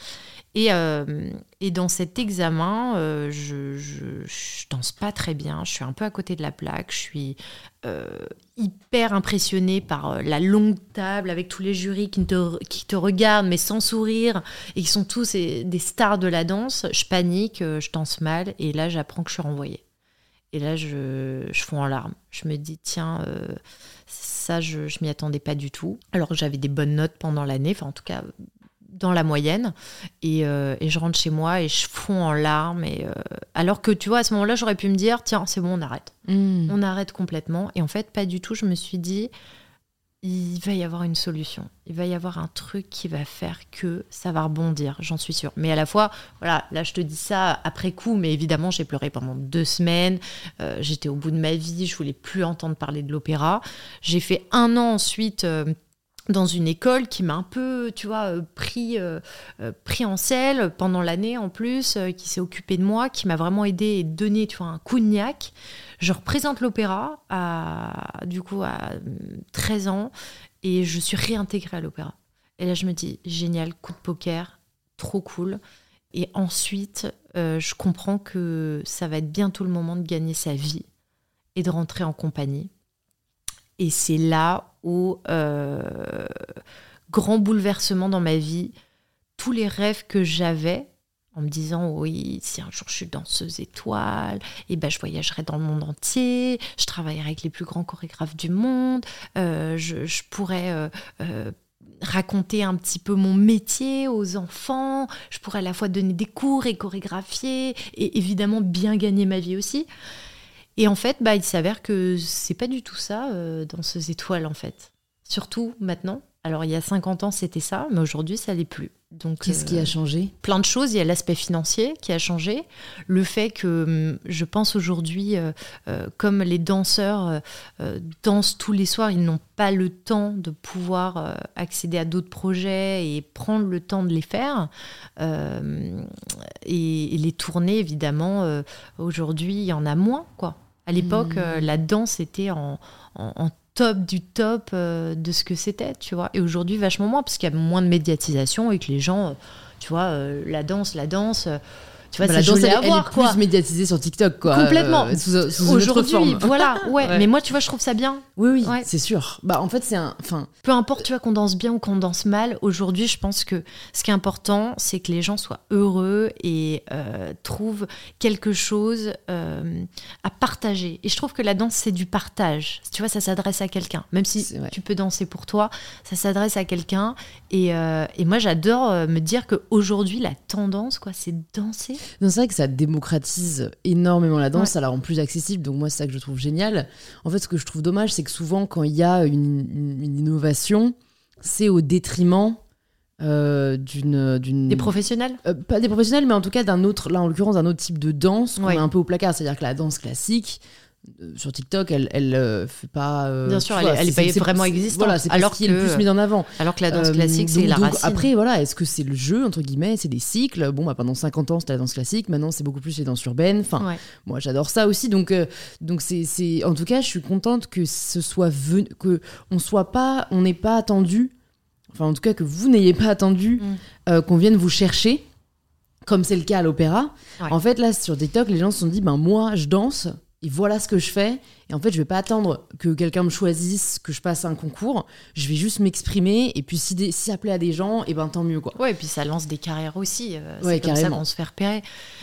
Et, euh, et, dans cet examen, euh, je, je, danse pas très bien, je suis un peu à côté de la plaque, je suis euh, hyper impressionnée par la longue table avec tous les jurys qui te, regardent mais sans sourire et qui sont tous des stars de la danse. Je panique, je danse mal et là j'apprends que je suis renvoyée. Et là je, je fonds en larmes. Je me dis, tiens, ça je, je m'y attendais pas du tout. Alors que j'avais des bonnes notes pendant l'année, enfin en tout cas dans la moyenne. Euh, et, je rentre chez moi et je fonds en larmes et euh, alors que tu vois à ce moment-là j'aurais pu me dire tiens c'est bon on arrête. Hmm. on arrête complètement. Et en fait pas du tout je me suis dit il va y avoir une solution. Il va y avoir un truc qui va faire que ça va rebondir j'en suis sûre. Mais à la fois voilà là je te dis ça après coup mais évidemment j'ai pleuré pendant deux semaines. Euh, j'étais au bout de ma vie je voulais plus entendre parler de l'opéra. J'ai fait un an ensuite dans une école qui m'a un peu, tu vois, euh, pris, euh, euh, pris en selle pendant l'année en plus, qui s'est occupé de moi, qui m'a vraiment aidé et donné, tu vois, un coup de niaque. Je représente l'opéra à, du coup, à 13 ans et je suis réintégrée à l'opéra. Et là, je me dis, génial, coup de poker, trop cool. Et ensuite, je comprends que ça va être bientôt le moment de gagner sa vie et de rentrer en compagnie. Et c'est là où, euh, grand bouleversement dans ma vie, tous les rêves que j'avais, en me disant oui, si un jour je suis danseuse étoile, et eh ben je voyagerai dans le monde entier, je travaillerai avec les plus grands chorégraphes du monde, euh, je, pourrais euh, raconter un petit peu mon métier aux enfants, je pourrais à la fois donner des cours et chorégraphier, et évidemment bien gagner ma vie aussi. Et en fait, bah, il s'avère que c'est pas du tout ça euh, dans ces étoiles, en fait. Surtout maintenant. Alors, il y a 50 ans, c'était ça, mais aujourd'hui, ça l'est plus. Donc, Qu'est-ce qui a euh, changé? Plein de choses. Il y a l'aspect financier qui a changé. Le fait que hum, je pense aujourd'hui, euh, comme les danseurs dansent tous les soirs, ils n'ont pas le temps de pouvoir accéder à d'autres projets et prendre le temps de les faire. Et, et, les tournées, évidemment, aujourd'hui, il y en a moins, quoi. À l'époque, euh, la danse était en, top du top euh, de ce que c'était, tu vois. Et aujourd'hui, vachement moins, parce qu'il y a moins de médiatisation et que les gens, euh, tu vois, la danse, la danse tu vois, bah, c'est joli à voir, elle est plus médiatisée sur TikTok, quoi. Complètement. Euh, Aujourd'hui, <laughs> voilà, ouais. Mais moi, tu vois, je trouve ça bien. Oui, oui, c'est sûr. Bah, en fait, c'est un. Enfin. Peu importe, tu vois, qu'on danse bien ou qu'on danse mal. Aujourd'hui, je pense que ce qui est important, c'est que les gens soient heureux et euh, trouvent quelque chose euh, à partager. Et je trouve que la danse, c'est du partage. Tu vois, ça s'adresse à quelqu'un. Même si tu peux danser pour toi, ça s'adresse à quelqu'un. Et, et moi, j'adore me dire qu'aujourd'hui, la tendance, quoi, c'est danser c'est vrai que ça démocratise énormément la danse, ça la rend plus accessible. Donc moi, c'est ça que je trouve génial. En fait, ce que je trouve dommage, c'est que souvent, quand il y a une, innovation, c'est au détriment euh, d'une, d'une des professionnels? Euh, pas des professionnels mais en tout cas d'un autre là en l'occurrence d'un autre type de danse qu'on est un peu au placard c'est à dire que la danse classique sur TikTok, elle, elle euh, fait pas. Euh, Bien sûr, elle, n'est pas vraiment existante. Voilà, c'est alors qui est le plus mis en avant. Alors que la danse classique, c'est la racine. Après, voilà, est-ce que c'est le jeu entre guillemets, c'est des cycles? Bon, bah, pendant 50 ans, c'était la danse classique. Maintenant, c'est beaucoup plus les danses urbaines. Enfin, moi, j'adore ça aussi. Donc, donc c'est, en tout cas, je suis contente que ce soit venu, que on soit pas, on n'ait pas attendu. Enfin, en tout cas, que vous n'ayez pas attendu mm. qu'on vienne vous chercher comme c'est le cas à l'opéra. En fait, là, sur TikTok, les gens se sont dit, ben moi, je danse, et voilà ce que je fais. Et en fait, je vais pas attendre que quelqu'un me choisisse, que je passe un concours. Je vais juste m'exprimer. Et puis, si, des, si ça plaît à des gens, et eh ben tant mieux. Quoi. Ouais, et puis ça lance des carrières aussi. Euh, c'est comme ça qu'on se fait repérer.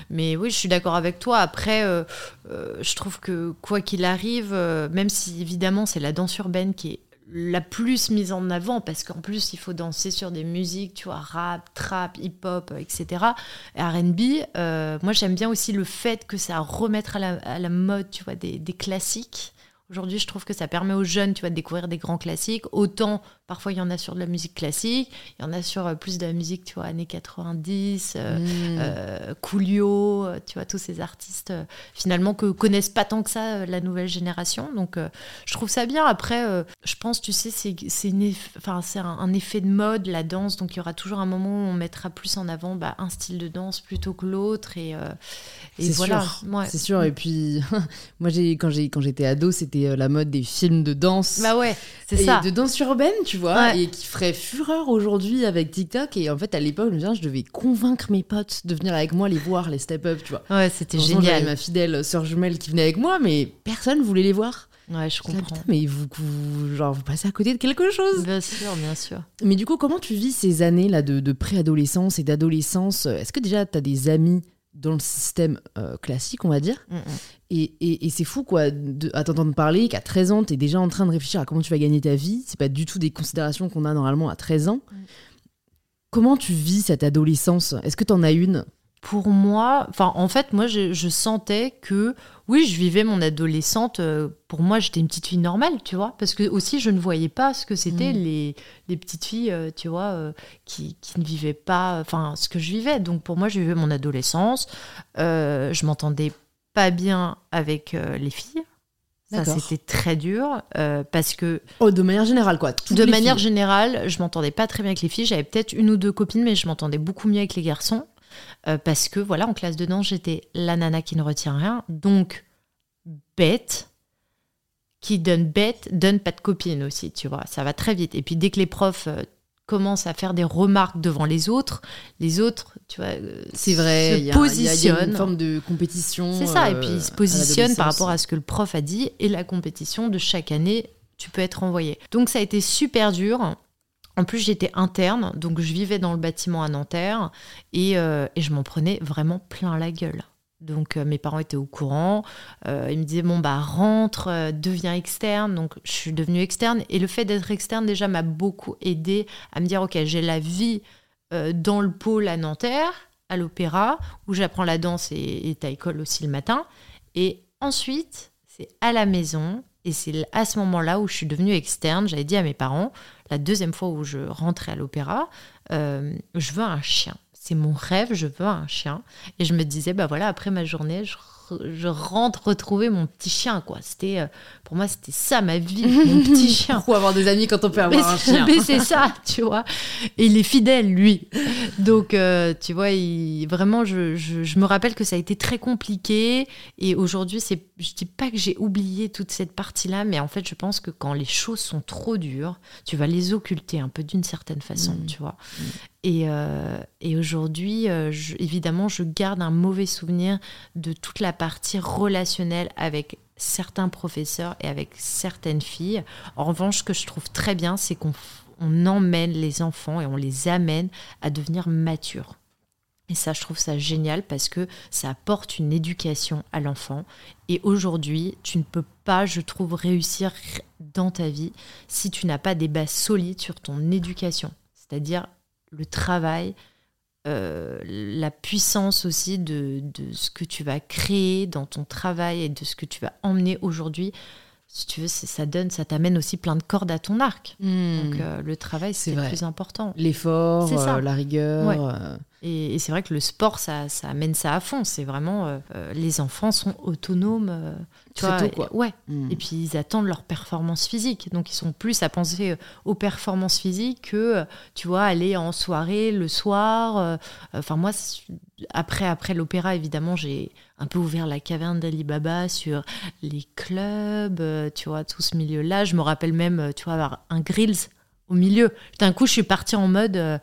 Mais oui, je suis d'accord avec toi. Après, euh, euh, je trouve que quoi qu'il arrive, même si évidemment c'est la danse urbaine qui est la plus mise en avant parce qu'en plus il faut danser sur des musiques tu vois rap trap hip hop etc R&B euh, moi j'aime bien aussi le fait que ça remettre à la, mode tu vois des, des classiques. Aujourd'hui je trouve que ça permet aux jeunes tu vois de découvrir des grands classiques. Autant Parfois, il y en a sur de la musique classique, il y en a sur euh, plus de la musique, tu vois, années 90, euh, mm. euh, Coolio, tu vois, tous ces artistes, finalement, que connaissent pas tant que ça la nouvelle génération. Donc, je trouve ça bien. Après, je pense, tu sais, c'est enfin, un, un, effet de mode, la danse. Donc, il y aura toujours un moment où on mettra plus en avant bah, un style de danse plutôt que l'autre. Et, et voilà. C'est sûr. Et puis, <laughs> moi, quand j'étais ado, c'était la mode des films de danse. Bah ouais, c'est ça. De danse urbaine, tu vois, et qui ferait fureur aujourd'hui avec TikTok. Et en fait, à l'époque, je, je devais convaincre mes potes de venir avec moi les voir, les step-up, tu vois. Ouais, c'était génial. J'avais ma fidèle sœur jumelle qui venait avec moi, mais personne voulait les voir. Ouais, je comprends. mais vous, vous, genre, vous passez à côté de quelque chose. Bien sûr, bien sûr. Mais du coup, comment tu vis ces années-là de, de préadolescence et d'adolescence? Est-ce que déjà, tu as des amis dans le système euh, classique, on va dire. Mm, mm. Et, et, c'est fou, quoi, de, à t'entendre parler qu'à 13 ans, tu es déjà en train de réfléchir à comment tu vas gagner ta vie. C'est pas du tout des considérations qu'on a normalement à 13 ans. Mm. Comment tu vis cette adolescence? Est-ce que tu en as une? Pour moi, enfin, en fait, moi, je, sentais que, oui, je vivais mon adolescente. Euh, pour moi, j'étais une petite fille normale, tu vois, parce que aussi, je ne voyais pas ce que c'était mm. les, les, petites filles, euh, tu vois, euh, qui, qui, ne vivaient pas, enfin, ce que je vivais. Donc, pour moi, je vivais mon adolescence. je m'entendais pas bien avec les filles. Ça, c'était très dur parce que. Oh, de manière générale, quoi. de manière générale, je m'entendais pas très bien avec les filles. J'avais peut-être une ou deux copines, mais je m'entendais beaucoup mieux avec les garçons. Euh, parce que voilà, en classe de danse, j'étais la nana qui ne retient rien, donc bête, qui donne bête, donne pas de copine aussi, tu vois, ça va très vite. Et puis dès que les profs euh, commencent à faire des remarques devant les autres, les autres, tu vois, euh, c'est vrai, se positionnent. Y, a une forme de compétition. C'est ça, et puis ils se positionnent par rapport à ce que le prof a dit, et la compétition de chaque année, tu peux être envoyé. Donc ça a été super dur. En plus, j'étais interne, donc je vivais dans le bâtiment à Nanterre et, euh, je m'en prenais vraiment plein la gueule. Donc euh, mes parents étaient au courant, euh, ils me disaient bon bah rentre, deviens externe. Donc je suis devenue externe et le fait d'être externe déjà m'a beaucoup aidé à me dire ok j'ai la vie dans le pôle à Nanterre, à l'opéra où j'apprends la danse et, et taille-colle aussi le matin. Et ensuite c'est à la maison et c'est à ce moment-là où je suis devenue externe. J'avais dit à mes parents, la deuxième fois où je rentrais à l'opéra, euh, je veux un chien. C'est mon rêve, je veux un chien. Et je me disais, bah voilà, après ma journée, je rentre retrouver mon petit chien, quoi. C'était, euh, pour moi, c'était ça ma vie, <laughs> mon petit chien. Pourquoi avoir des amis quand on peut avoir un chien Mais c'est ça, tu vois. Et il est fidèle, lui. Donc, euh, tu vois, il, vraiment, je, je, me rappelle que ça a été très compliqué. Et aujourd'hui, c'est, je dis pas que j'ai oublié toute cette partie-là, mais en fait, je pense que quand les choses sont trop dures, tu vas les occulter un peu d'une certaine façon, mmh. tu vois. Mmh. Et, euh, et aujourd'hui, évidemment, je garde un mauvais souvenir de toute la partie relationnelle avec certains professeurs et avec certaines filles. En revanche, ce que je trouve très bien, c'est qu'on emmène les enfants et on les amène à devenir matures. Et ça, je trouve ça génial parce que ça apporte une éducation à l'enfant. Et aujourd'hui, tu ne peux pas, je trouve, réussir dans ta vie si tu n'as pas des bases solides sur ton éducation. C'est-à-dire le travail, euh, la puissance aussi de, de, ce que tu vas créer dans ton travail et de ce que tu vas emmener aujourd'hui. Si tu veux, ça donne, ça t'amène aussi plein de cordes à ton arc. Hmm. Donc euh, le travail, c'est le plus important. L'effort, euh, la rigueur. Et, c'est vrai que le sport, ça, ça amène ça à fond. C'est vraiment, les enfants sont autonomes tu vois, quoi. Ouais. Hmm. Et puis ils attendent leur performance physique. Donc ils sont plus à penser euh, aux performances physiques que, euh, tu vois, aller en soirée le soir. Euh, enfin, moi, après, après l'opéra, évidemment, j'ai un peu ouvert la caverne d'Alibaba sur les clubs, tu vois, tout ce milieu-là. Je me rappelle même, tu vois, avoir un grills au milieu. D'un coup, je suis partie en mode. euh,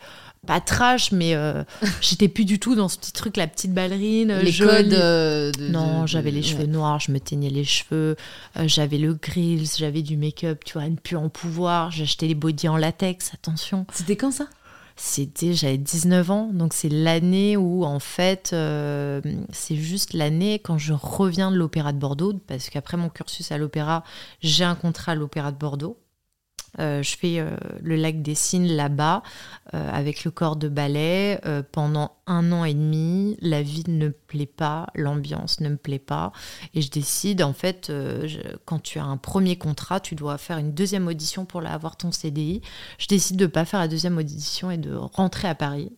pas trash, mais euh, <laughs> j'étais plus du tout dans ce petit truc, la petite ballerine. Les jolie. codes euh, de- Non, j'avais les ouais. cheveux noirs, je me teignais les cheveux, euh, j'avais le grills, j'avais du make-up, tu vois, une pu en pouvoir, j'achetais les bodys en latex, attention. C'était quand ça? C'était, j'avais 19 ans, donc c'est l'année où, en fait, euh, c'est juste l'année quand je reviens de l'Opéra de Bordeaux, parce qu'après mon cursus à l'Opéra, j'ai un contrat à l'Opéra de Bordeaux. Euh, je fais euh, le lac des Cygnes là-bas euh, avec le corps de ballet pendant un an et demi. La vie ne me plaît pas, l'ambiance ne me plaît pas. Et je décide, en fait, quand tu as un premier contrat, tu dois faire une deuxième audition pour avoir ton CDI. Je décide de ne pas faire la deuxième audition et de rentrer à Paris.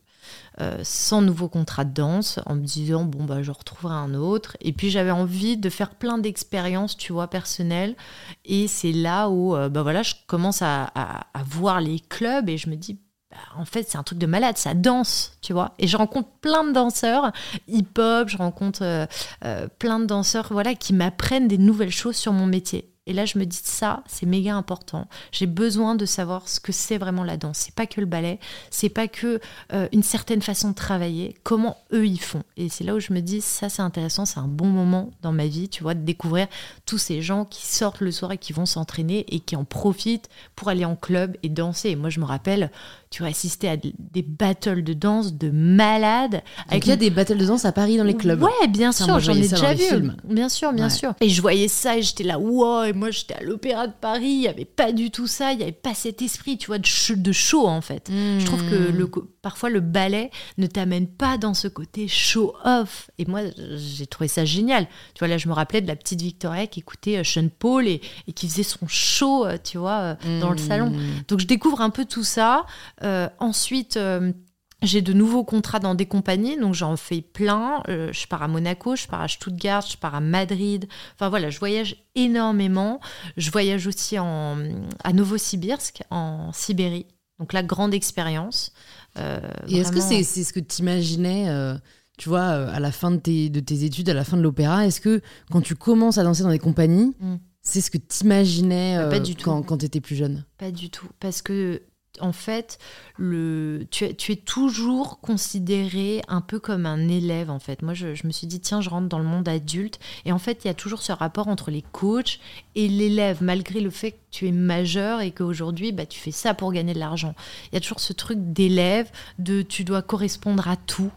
Euh, sans nouveau contrat de danse, en me disant bon bah je retrouverai un autre. Et puis j'avais envie de faire plein d'expériences, tu vois, personnelles. Et c'est là où euh, bah voilà, je commence à, voir les clubs et je me dis bah, en fait c'est un truc de malade, ça danse, tu vois. Et je rencontre plein de danseurs hip-hop, je rencontre euh, euh, plein de danseurs voilà qui m'apprennent des nouvelles choses sur mon métier. Et là, je me dis, ça, c'est méga important. J'ai besoin de savoir ce que c'est vraiment la danse. C'est pas que le ballet, c'est pas que euh, une certaine façon de travailler, comment eux ils font. Et c'est là où je me dis, ça c'est intéressant, c'est un bon moment dans ma vie, tu vois, de découvrir tous ces gens qui sortent le soir et qui vont s'entraîner et qui en profitent pour aller en club et danser. Et moi, je me rappelle, tu vois, assister à des battles de danse de malades. Donc il y a des battles de danse à Paris dans les clubs. Ouais, bien sûr, j'en ai déjà vu. films. Bien sûr, bien Ouais. sûr. Et je voyais ça et j'étais là, wow, et moi j'étais à l'Opéra de Paris, il n'y avait pas du tout ça, il n'y avait pas cet esprit, tu vois, de, de show en fait. Je trouve que Hmm. le, parfois le ballet ne t'amène pas dans ce côté show-off. Et moi, j'ai trouvé ça génial. Tu vois, là, je me rappelais de la petite Victoria qui écoutait euh, Sean Paul et, et qui faisait son show, euh, tu vois, euh, dans le salon. Donc je découvre un peu tout ça. Euh, ensuite, euh, j'ai de nouveaux contrats dans des compagnies, donc j'en fais plein. Euh, je pars à Monaco, je pars à Stuttgart, je pars à Madrid. Enfin voilà, je voyage énormément. Je voyage aussi en, à Novosibirsk, en Sibérie. Donc la grande expérience. Euh, Et est-ce que c'est c'est ce que tu imaginais, tu vois, à la fin de tes, de tes études, à la fin de l'opéra? Est-ce que quand tu commences à danser dans des compagnies, Mm. c'est ce que tu imaginais Pas du tout. quand, quand tu étais plus jeune? Pas du tout. Parce que, en fait, le, tu, es, tu es toujours considéré un peu comme un élève, en fait. Moi, je, me suis dit, tiens, je rentre dans le monde adulte. Et en fait, il y a toujours ce rapport entre les coachs et l'élève, malgré le fait que tu es majeur et qu'aujourd'hui, bah, tu fais ça pour gagner de l'argent. Il y a toujours ce truc d'élève, de tu dois correspondre à tout.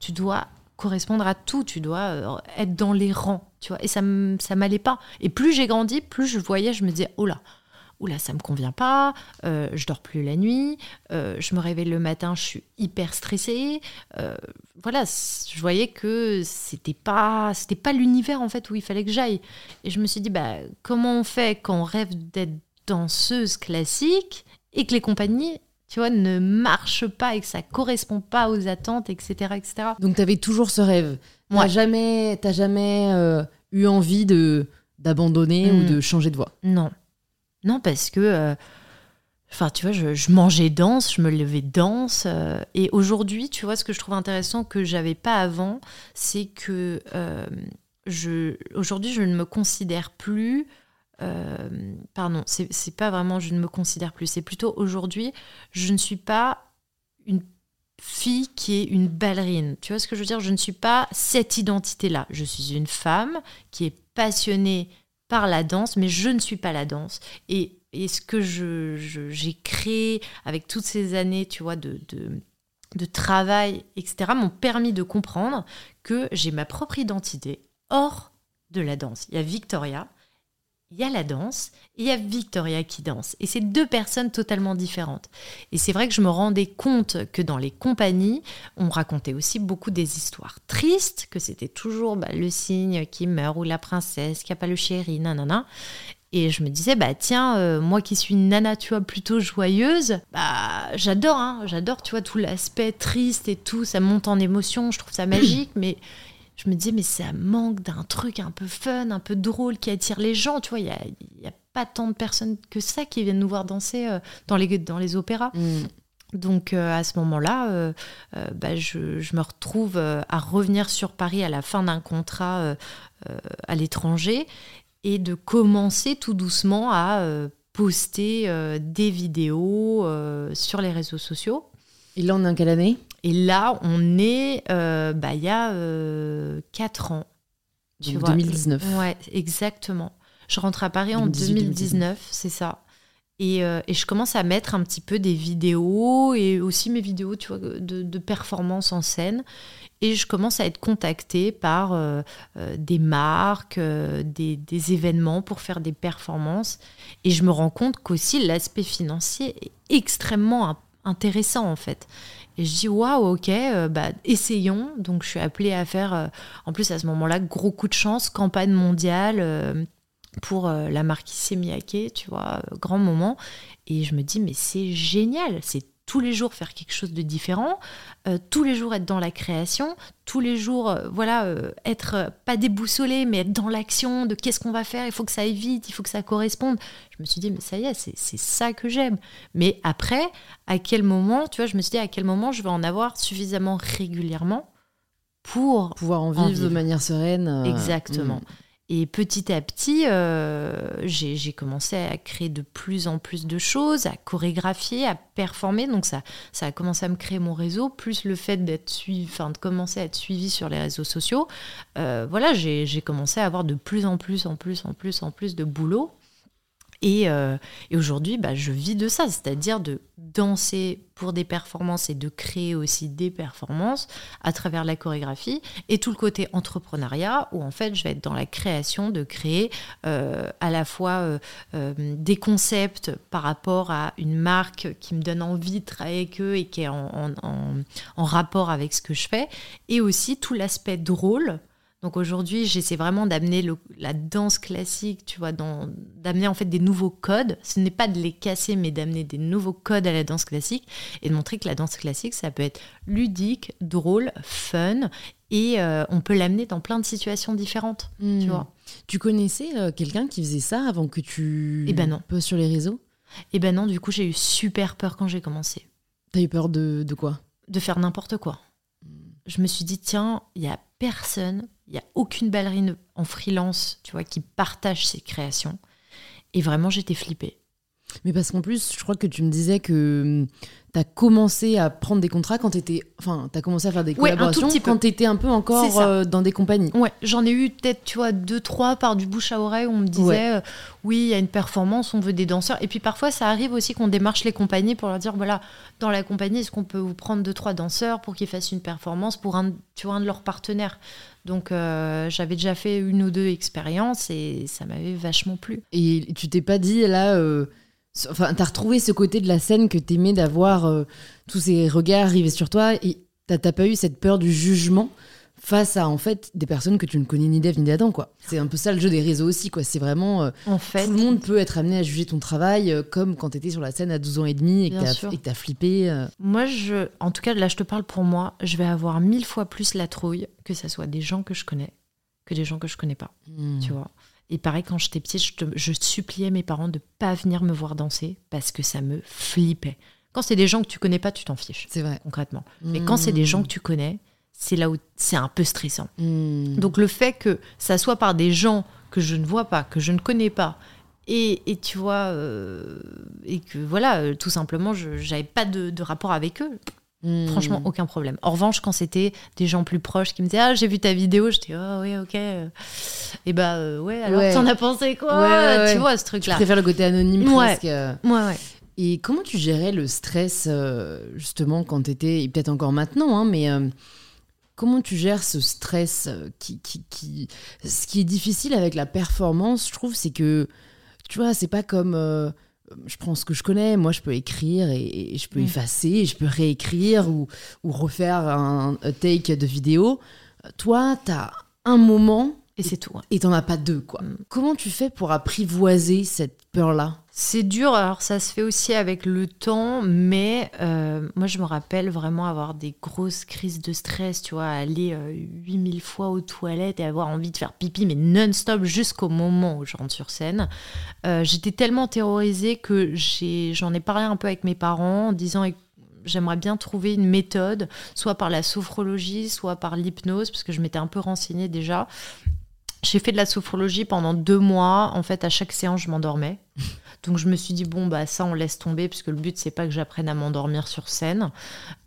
Tu dois correspondre à tout, tu dois euh, être dans les rangs, tu vois. Et ça ça m'allait pas. Et plus j'ai grandi, plus je voyais, je me disais, oh là, oula, ça me convient pas, euh, je dors plus la nuit, euh, je me réveille le matin, je suis hyper stressée. euh, voilà, je voyais que c'était pas, c'était pas l'univers en fait où il fallait que j'aille. Et je me suis dit, bah, comment on fait quand on rêve d'être danseuse classique et que les compagnies, tu vois, ne marchent pas et que ça correspond pas aux attentes, etc., etc. Donc tu avais toujours ce rêve. Ouais. jamais, t'as jamais euh, eu envie de d'abandonner ou de changer de voie? Non. Non, parce que. euh, Enfin, tu vois, je, mangeais danse, je me levais danse. euh, et aujourd'hui, tu vois, ce que je trouve intéressant que j'avais pas avant, c'est que euh, je, aujourd'hui, je ne me considère plus. euh, pardon, c'est pas vraiment je ne me considère plus, c'est plutôt aujourd'hui, je ne suis pas une fille qui est une ballerine. Tu vois ce que je veux dire? Je ne suis pas cette identité-là. Je suis une femme qui est passionnée par la danse, mais je ne suis pas la danse. Et, ce que je- je- j'ai créé avec toutes ces années, tu vois, de, de, de travail, etc., m'ont permis de comprendre que j'ai ma propre identité hors de la danse. Il y a Victoria, il y a la danse, et il y a Victoria qui danse. Et c'est deux personnes totalement différentes. Et c'est vrai que je me rendais compte que dans les compagnies, on racontait aussi beaucoup des histoires tristes, que c'était toujours bah, le cygne qui meurt ou la princesse qui a pas le chéri, nanana. Et je me disais, bah tiens, euh, moi qui suis une nana, tu vois, plutôt joyeuse, bah j'adore, hein, j'adore, tu vois, tout l'aspect triste et tout, ça monte en émotion, je trouve ça magique, mais je me disais, mais ça manque d'un truc un peu fun, un peu drôle qui attire les gens, tu vois, il y a, y a pas tant de personnes que ça qui viennent nous voir danser euh, dans, les, dans les opéras. Mm. Donc euh, à ce moment-là, euh, euh, bah, je, je me retrouve à revenir sur Paris à la fin d'un contrat à l'étranger et de commencer tout doucement à poster des vidéos sur les réseaux sociaux. Et là, on est en quelle année? Et là, on est, euh, bah, il y a 4 ans. Tu vois. 2019. Ouais, exactement. Je rentre à Paris en 2019, c'est ça. Et, et, je commence à mettre un petit peu des vidéos et aussi mes vidéos tu vois, de, de performance en scène. Et je commence à être contactée par euh, euh, des marques, euh, des, des, événements pour faire des performances. Et je me rends compte qu'aussi l'aspect financier est extrêmement intéressant en fait. Et je dis waouh, ok, bah, essayons. Donc je suis appelée à faire, en plus à ce moment-là, gros coup de chance, campagne mondiale pour la marque Miyake, tu vois, grand moment. Et je me dis, mais c'est génial, c'est tous les jours faire quelque chose de différent, euh, tous les jours être dans la création, tous les jours, euh, voilà, euh, être pas déboussolé, mais être dans l'action de qu'est-ce qu'on va faire, il faut que ça aille vite, il faut que ça corresponde. Je me suis dit, mais ça y est, c'est ça que j'aime. Mais après, à quel moment, tu vois, je me suis dit, à quel moment je vais en avoir suffisamment régulièrement pour pouvoir en vivre, de manière sereine. Exactement. Mm. Et petit à petit, euh, j'ai commencé à créer de plus en plus de choses, à chorégraphier, à performer. Donc ça, ça a commencé à me créer mon réseau, plus le fait d'être suivi, de commencer à être suivi sur les réseaux sociaux. Euh, voilà, j'ai commencé à avoir de plus en plus, en plus, en plus, en plus de boulot. Euh, et, aujourd'hui, bah, je vis de ça, c'est-à-dire de danser pour des performances et de créer aussi des performances à travers la chorégraphie et tout le côté entrepreneuriat où en fait je vais être dans la création de créer euh, à la fois euh, des concepts par rapport à une marque qui me donne envie de travailler avec eux et qui est en, en rapport avec ce que je fais et aussi tout l'aspect drôle donc aujourd'hui, j'essaie vraiment d'amener la danse classique, tu vois, d'amener en fait des nouveaux codes. Ce n'est pas de les casser, mais d'amener des nouveaux codes à la danse classique et de montrer que la danse classique, ça peut être ludique, drôle, fun et euh, on peut l'amener dans plein de situations différentes, tu hmm. vois. Tu connaissais euh, quelqu'un qui faisait ça avant que tu Eh ben non. Peu sur les réseaux? Eh ben non, du coup, j'ai eu super peur quand j'ai commencé. T'as eu peur de, de quoi? De faire n'importe quoi. Hmm. Je me suis dit, tiens, il y a personne il n'y a aucune ballerine en freelance, qui partage ses créations. Et vraiment, j'étais flippée. Mais parce qu'en plus, je crois que tu me disais que hum, tu as commencé à prendre des contrats quand tu étais. Enfin, tu as commencé à faire des collaborations quand tu étais un peu encore euh, dans des compagnies. Ouais, j'en ai eu peut-être, tu vois, deux, trois par du bouche à oreille où on me disait euh, oui, il y a une performance, on veut des danseurs. Et puis parfois, ça arrive aussi qu'on démarche les compagnies pour leur dire voilà, dans la compagnie, est-ce qu'on peut vous prendre deux, trois danseurs pour qu'ils fassent une performance pour un, tu vois, un de leurs partenaires? Donc euh, j'avais déjà fait une ou deux expériences et ça m'avait vachement plu. Et tu t'es pas dit là, euh, enfin t'as retrouvé ce côté de la scène que t'aimais d'avoir euh, tous ces regards arrivés sur toi et t'as pas eu cette peur du jugement face à en fait des personnes que tu ne connais ni d'Ève ni d'Adam quoi. C'est un peu ça le jeu des réseaux aussi quoi. C'est vraiment en fait, tout le monde peut être amené à juger ton travail comme quand tu étais sur la scène à 12 ans et demi et que tu as flippé. Moi je en tout cas là je te parle pour moi, je vais avoir mille fois plus la trouille que ce soit des gens que je connais que des gens que je connais pas, hmm. tu vois. Et pareil, quand j'étais petite, je, je, suppliais mes parents de pas venir me voir danser parce que ça me flippait. Quand c'est des gens que tu connais pas, tu t'en fiches. C'est vrai. Concrètement. Mais quand c'est des gens que tu connais, c'est là où c'est un peu stressant. Hmm. Donc le fait que ça soit par des gens que je ne vois pas, que je ne connais pas, et, et tu vois, euh, et que voilà, euh, tout simplement, je n'avais pas de, de, rapport avec eux, Hmm. Franchement, aucun problème. En revanche, quand c'était des gens plus proches qui me disaient Ah, j'ai vu ta vidéo, j'étais Oh, oui, ok. Et bah, euh, ouais, alors t'en as pensé quoi? Tu vois, ce truc-là. Je préfère le côté anonyme presque. Ouais, ouais. Et comment tu gérais le stress, euh, justement, quand t'étais, et peut-être encore maintenant, hein, mais euh, comment tu gères ce stress qui, qui, qui. Ce qui est difficile avec la performance, je trouve, c'est que, tu vois, c'est pas comme je prends ce que je connais, moi je peux écrire et, je peux mm. effacer, je peux réécrire ou, ou refaire un, take de vidéo. Toi, tu as un moment et c'est tout. Et t'en as pas deux, quoi. Mm. Comment tu fais pour apprivoiser cette peur-là? C'est dur, alors ça se fait aussi avec le temps, mais euh, moi je me rappelle vraiment avoir des grosses crises de stress, tu vois, aller 8000 euh, fois aux toilettes et avoir envie de faire pipi, mais non-stop jusqu'au moment où je rentre sur scène. Euh, j'étais tellement terrorisée que j'en ai, parlé un peu avec mes parents en disant j'aimerais bien trouver une méthode, soit par la sophrologie, soit par l'hypnose, parce que je m'étais un peu renseignée déjà, J'ai fait de la sophrologie pendant deux mois. En fait, à chaque séance, je m'endormais. <laughs> Donc je me suis dit bon bah ça on laisse tomber puisque le but c'est pas que j'apprenne à m'endormir sur scène.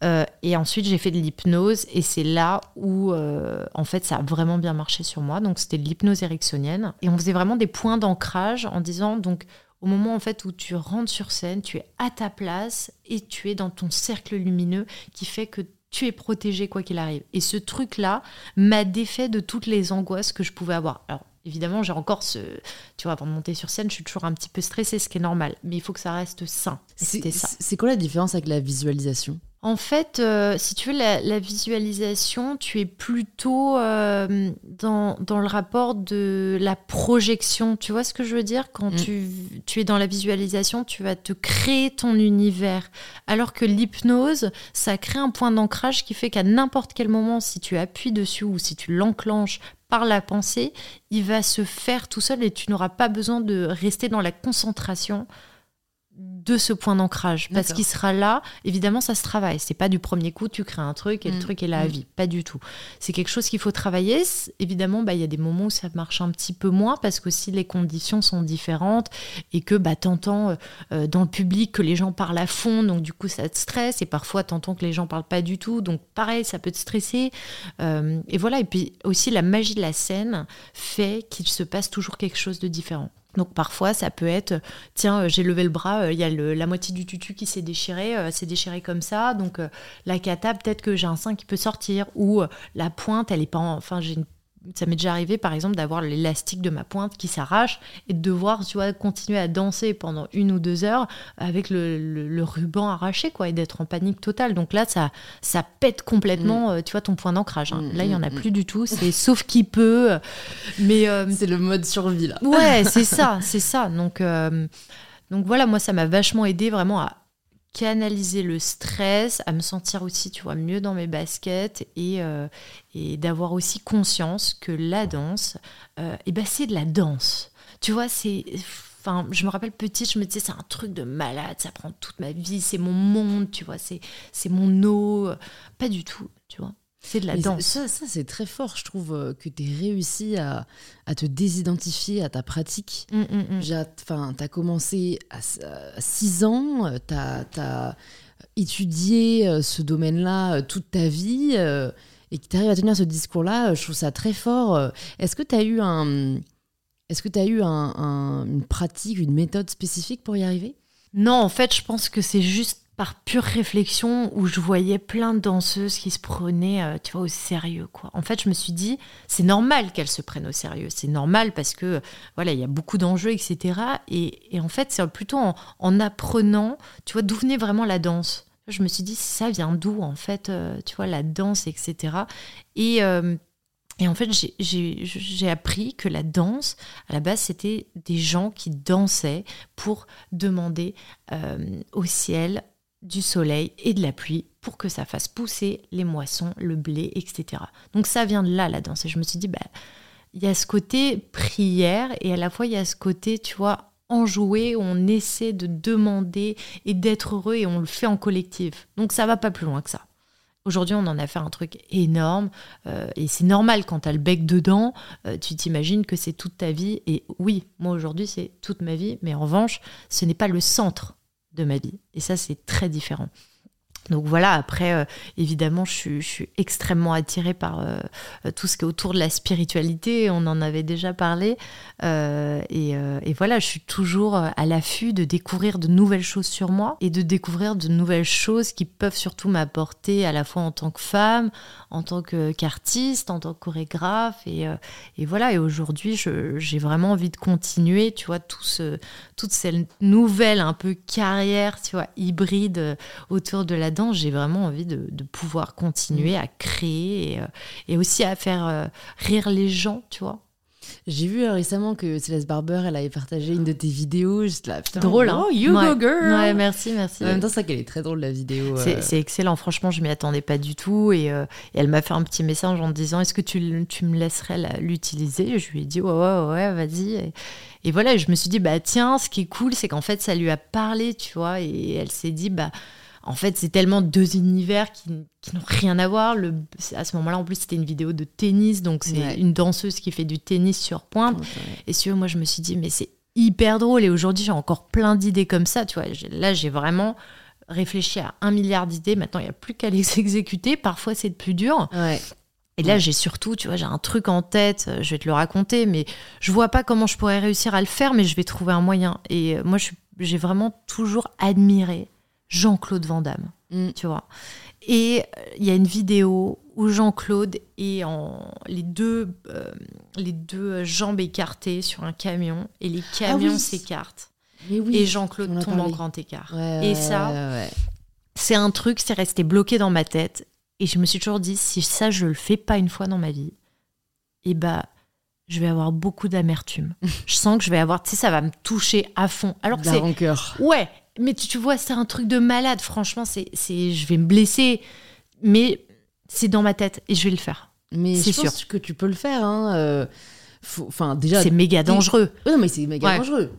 Euh, et ensuite j'ai fait de l'hypnose et c'est là où euh, en fait ça a vraiment bien marché sur moi. Donc c'était de l'hypnose ericksonienne et on faisait vraiment des points d'ancrage en disant donc au moment en fait où tu rentres sur scène, tu es à ta place et tu es dans ton cercle lumineux qui fait que tu es protégé quoi qu'il arrive. Et ce truc-là m'a défait de toutes les angoisses que je pouvais avoir. Alors, évidemment, j'ai encore ce. Tu vois, avant de monter sur scène, je suis toujours un petit peu stressée, ce qui est normal. Mais il faut que ça reste sain. C'était ça. C'est quoi la différence avec la visualisation? En fait, euh, si tu veux, la, visualisation, tu es plutôt euh, dans, le rapport de la projection. Tu vois ce que je veux dire? Quand mm. tu, tu, es dans la visualisation, tu vas te créer ton univers. Alors que l'hypnose, ça crée un point d'ancrage qui fait qu'à n'importe quel moment, si tu appuies dessus ou si tu l'enclenches par la pensée, il va se faire tout seul et tu n'auras pas besoin de rester dans la concentration de ce point d'ancrage. Parce qu'il sera là évidemment ça se travaille. C'est pas du premier coup tu crées un truc et le mm. truc est là à mm. vie. Pas du tout. C'est quelque chose qu'il faut travailler. Évidemment bah il y a des moments où ça marche un petit peu moins parce que si les conditions sont différentes et que bah t'entends euh, euh, dans le public que les gens parlent à fond donc du coup ça te stresse et parfois t'entends que les gens parlent pas du tout. Donc pareil ça peut te stresser. Euh, et voilà. Et puis aussi la magie de la scène fait qu'il se passe toujours quelque chose de différent donc parfois ça peut être tiens euh, j'ai levé le bras euh, il y a la moitié du tutu qui s'est déchiré euh, c'est déchiré comme ça. Donc la cata peut-être que j'ai un sein qui peut sortir ou la pointe elle est pas enfin j'ai une ça m'est déjà arrivé par exemple d'avoir l'élastique de ma pointe qui s'arrache et de devoir tu vois continuer à danser pendant une ou deux heures avec le, ruban arraché quoi et d'être en panique totale donc là ça ça pète complètement mm. euh, tu vois ton point d'ancrage hein. là il y en a mm, mm, plus du tout c'est sauf qui peut mais euh, <laughs> c'est le mode survie là ouais c'est <laughs> ça c'est ça donc euh, donc voilà moi ça m'a vachement aidé vraiment à canaliser le stress, à me sentir aussi, tu vois, mieux dans mes baskets et, euh, et d'avoir aussi conscience que la danse, euh, et ben c'est de la danse. Tu vois, c'est... Enfin, je me rappelle petite, je me disais, c'est un truc de malade, ça prend toute ma vie, c'est mon monde, tu vois, c'est, c'est mon eau. Pas du tout. C'est de la danse. Ça, c'est très fort, je trouve, euh, que tu aies réussi à, à, te désidentifier à ta pratique. Mm, mm, mm. tu as commencé à 6 ans, tu as, étudié euh, ce domaine-là euh, toute ta vie, et que tu arrives à tenir ce discours-là, je trouve ça très fort. Est-ce que tu as eu, un, est-ce que as eu un, une pratique, une méthode spécifique pour y arriver? Non, en fait, je pense que c'est juste par pure réflexion où je voyais plein de danseuses qui se prenaient, euh, tu vois, au sérieux, quoi. En fait, je me suis dit, c'est normal qu'elles se prennent au sérieux. C'est normal parce que, voilà, il y a beaucoup d'enjeux, etc. Et, en fait, c'est plutôt en, apprenant, tu vois, d'où venait vraiment la danse. Je me suis dit, ça vient d'où, en fait, euh, tu vois, la danse, etc. Et, euh, et en fait, j'ai appris que la danse, à la base, c'était des gens qui dansaient pour demander au ciel du soleil et de la pluie pour que ça fasse pousser les moissons, le blé, etc. Donc ça vient de là, la danse. Et je me suis dit, bah, il y a ce côté prière et à la fois il y a ce côté, tu vois, enjoué où on essaie de demander et d'être heureux et on le fait en collectif. Donc ça va pas plus loin que ça. Aujourd'hui, on en a fait un truc énorme euh, et c'est normal quand tu as le bec dedans, euh, tu t'imagines que c'est toute ta vie. Et oui, moi aujourd'hui, c'est toute ma vie, mais en revanche, ce n'est pas le centre de ma vie. Et ça, c'est très différent. Donc voilà, après, euh, évidemment, je suis, extrêmement attirée par euh, tout ce qui est autour de la spiritualité, on en avait déjà parlé. Euh, et, voilà, je suis toujours à l'affût de découvrir de nouvelles choses sur moi et de découvrir de nouvelles choses qui peuvent surtout m'apporter à la fois en tant que femme, en tant qu'artiste, en tant que chorégraphe. Et, euh, voilà, et aujourd'hui, j'ai vraiment envie de continuer, tu vois, tout ce, toute cette nouvelle un peu carrière, tu vois, hybride euh, autour de la J'ai vraiment envie de, de, pouvoir continuer mmh. à créer et, euh, et aussi à faire rire les gens, tu vois. J'ai vu euh, récemment que Céleste Barber, elle avait partagé une de tes vidéos. Juste là, drôle, hein You go girl Ouais, merci, merci. En même temps, c'est qu'elle est très drôle, la vidéo. Euh. C'est excellent, franchement, je m'y attendais pas du tout. Euh, et, elle m'a fait un petit message en disant Est-ce que tu, tu, me laisserais l'utiliser? Je lui ai dit Ouais, ouais, ouais, vas-y. Et, voilà, je me suis dit Bah tiens, ce qui est cool, c'est qu'en fait, ça lui a parlé, tu vois. Et elle s'est dit Bah En fait, c'est tellement deux univers qui, qui n'ont rien à voir. Le, à ce moment-là, en plus, c'était une vidéo de tennis, donc c'est Ouais. une danseuse qui fait du tennis sur pointe. Ouais. Et veux, moi, je me suis dit, mais c'est hyper drôle. Et aujourd'hui, j'ai encore plein d'idées comme ça. Tu vois, là, j'ai vraiment réfléchi à un milliard d'idées. Maintenant, il n'y a plus qu'à les <laughs> exécuter. Parfois, c'est le plus dur. Ouais. Et là, j'ai surtout, tu vois, j'ai un truc en tête. euh, Je vais te le raconter, mais je vois pas comment je pourrais réussir à le faire, mais je vais trouver un moyen. Et euh, moi, j'ai vraiment toujours admiré Jean-Claude Van Damme Mm. tu vois. Et euh, il y a une vidéo où Jean-Claude est en les deux, euh, les deux jambes écartées sur un camion et les camions Ah oui. s'écartent. Oui. et Jean-Claude tombe en grand écart. Ouais, et ça, ouais, c'est un truc, c'est resté bloqué dans ma tête. Et je me suis toujours dit, si ça, je le fais pas une fois dans ma vie, et bah, je vais avoir beaucoup d'amertume. <laughs> je sens que je vais avoir, tu sais, ça va me toucher à fond. Alors que c'est rancœur. Ouais, mais tu, tu vois, c'est un truc de malade. Franchement, c'est, c'est, je vais me blesser, mais c'est dans ma tête et je vais le faire. Mais C'est je pense que tu peux le faire. Hein. euh, faut- déjà. c'est méga dangereux. Non, mais c'est méga Ouais. dangereux.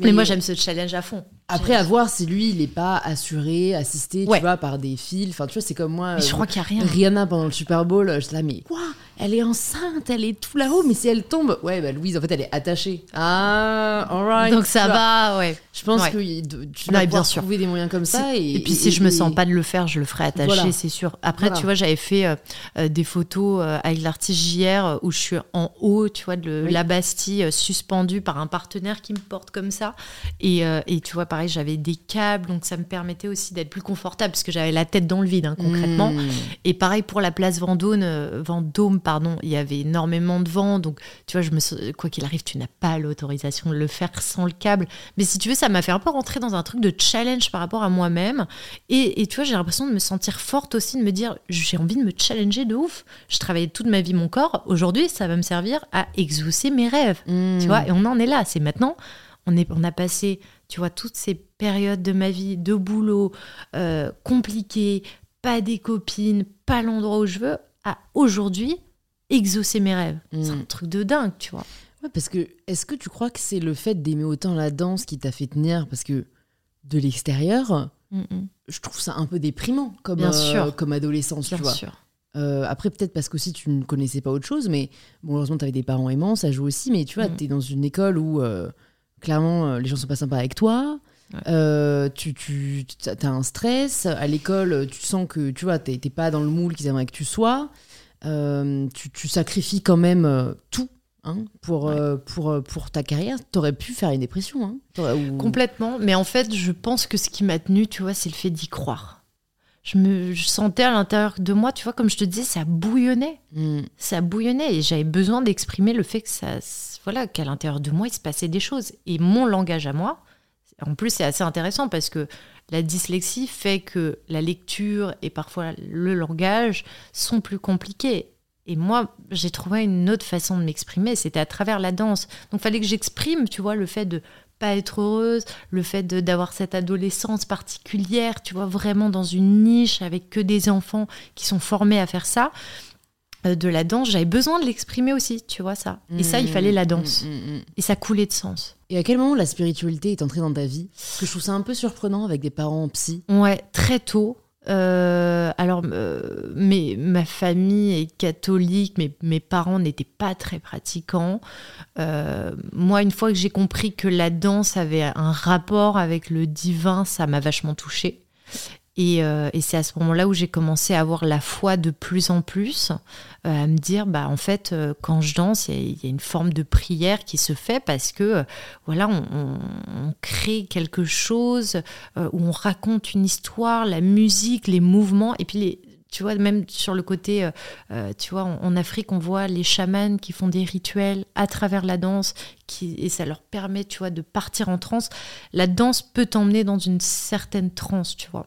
Mais, moi, j'aime ce challenge à fond. Après, à voir si lui, il n'est pas assuré, assisté, Ouais. tu vois, par des fils. Enfin, tu vois, c'est comme moi. Mais je euh, crois qu'il n'y a rien. Rihanna pendant le Super Bowl, je suis là, mais quoi? Elle est enceinte, elle est tout là-haut, mais si elle tombe. Ouais, bah Louise, en fait, elle est attachée. Ah, alright. Donc ça va, ouais. Je pense Ouais. que tu bien sûr. trouver des moyens comme ça. Et, Et puis si je me sens pas de le faire, je le ferai attaché, Voilà. c'est sûr. Après, Voilà. tu vois, j'avais fait euh, euh, des photos euh, avec l'artiste JR euh, où je suis en haut, tu vois, de Oui. la Bastille, euh, suspendue par un partenaire qui me porte comme ça. Et, euh, et tu vois, pareil, j'avais des câbles, donc ça me permettait aussi d'être plus confortable parce que j'avais la tête dans le vide, hein, concrètement. Mmh. Et pareil pour la place Vendôme, euh, Vendôme, pardon, il y avait énormément de vent, donc tu vois, je me, quoi qu'il arrive, tu n'as pas l'autorisation de le faire sans le câble. Mais si tu veux, ça m'a fait un peu rentrer dans un truc de challenge par rapport à moi-même. Et, et tu vois, j'ai l'impression de me sentir forte aussi, de me dire, j'ai envie de me challenger de ouf. Je travaillais toute ma vie mon corps. Aujourd'hui, ça va me servir à exaucer mes rêves. Mmh. Tu vois, et on en est là. C'est maintenant, on, est, on a passé, tu vois, toutes ces périodes de ma vie, de boulot, euh, compliquées, pas des copines, pas l'endroit où je veux, à aujourd'hui, exaucer mes rêves. C'est Mm. un truc de dingue, tu vois. Ouais, parce que est-ce que tu crois que c'est le fait d'aimer autant la danse qui t'a fait tenir? Parce que de l'extérieur, je trouve ça un peu déprimant comme, Bien euh, sûr. comme adolescence, Bien tu vois. sûr. Euh, après, peut-être parce qu'aussi tu ne connaissais pas autre chose, mais bon, heureusement, tu avais des parents aimants, ça joue aussi, mais tu vois, Mm. tu es dans une école où euh, clairement euh, les gens sont pas sympas avec toi. Ouais. Euh, tu, tu as un stress à l'école, tu sens que tu vois, t'es pas dans le moule qu'ils aimeraient que tu sois. Euh, tu, tu sacrifies quand même euh, tout hein, pour, Ouais. euh, pour, euh, pour ta carrière. T'aurais pu faire une dépression. Hein. Ou- Complètement. Mais en fait, je pense que ce qui m'a tenu, tu vois, c'est le fait d'y croire. Je me je sentais à l'intérieur de moi, tu vois, comme je te disais, ça bouillonnait. Mm. ça bouillonnait et j'avais besoin d'exprimer le fait que ça voilà qu'à l'intérieur de moi il se passait des choses et mon langage à moi en plus c'est assez intéressant parce que la dyslexie fait que la lecture et parfois le langage sont plus compliqués et moi j'ai trouvé une autre façon de m'exprimer c'était à travers la danse donc fallait que j'exprime tu vois le fait de pas être heureuse, le fait d'avoir cette adolescence particulière, tu vois, vraiment dans une niche avec que des enfants qui sont formés à faire ça euh, de la danse, j'avais besoin de l'exprimer aussi, tu vois ça. Et ça, il Mm, fallait la mm, danse. mm. Et ça coulait de sens. Et à quel moment la spiritualité est entrée dans ta vie? Parce que je trouve ça un peu surprenant avec des parents psy. Ouais, très tôt. Euh, alors, euh, mais, ma famille est catholique, mais mes parents n'étaient pas très pratiquants. Euh, moi, une fois que j'ai compris que la danse avait un rapport avec le divin, ça m'a vachement touchée. Et, euh, et c'est à ce moment-là où j'ai commencé à avoir la foi de plus en plus, euh, à me dire, bah en fait, euh, quand je danse, il y, y a une forme de prière qui se fait parce que, euh, voilà, on, on- on crée quelque chose euh, où on raconte une histoire, la musique, les mouvements, et puis les, tu vois, même sur le côté, euh, euh, tu vois, en, en Afrique, on voit les chamans qui font des rituels à travers la danse, qui, et ça leur permet, tu vois, de partir en transe. La danse peut t'emmener dans une certaine transe, tu vois.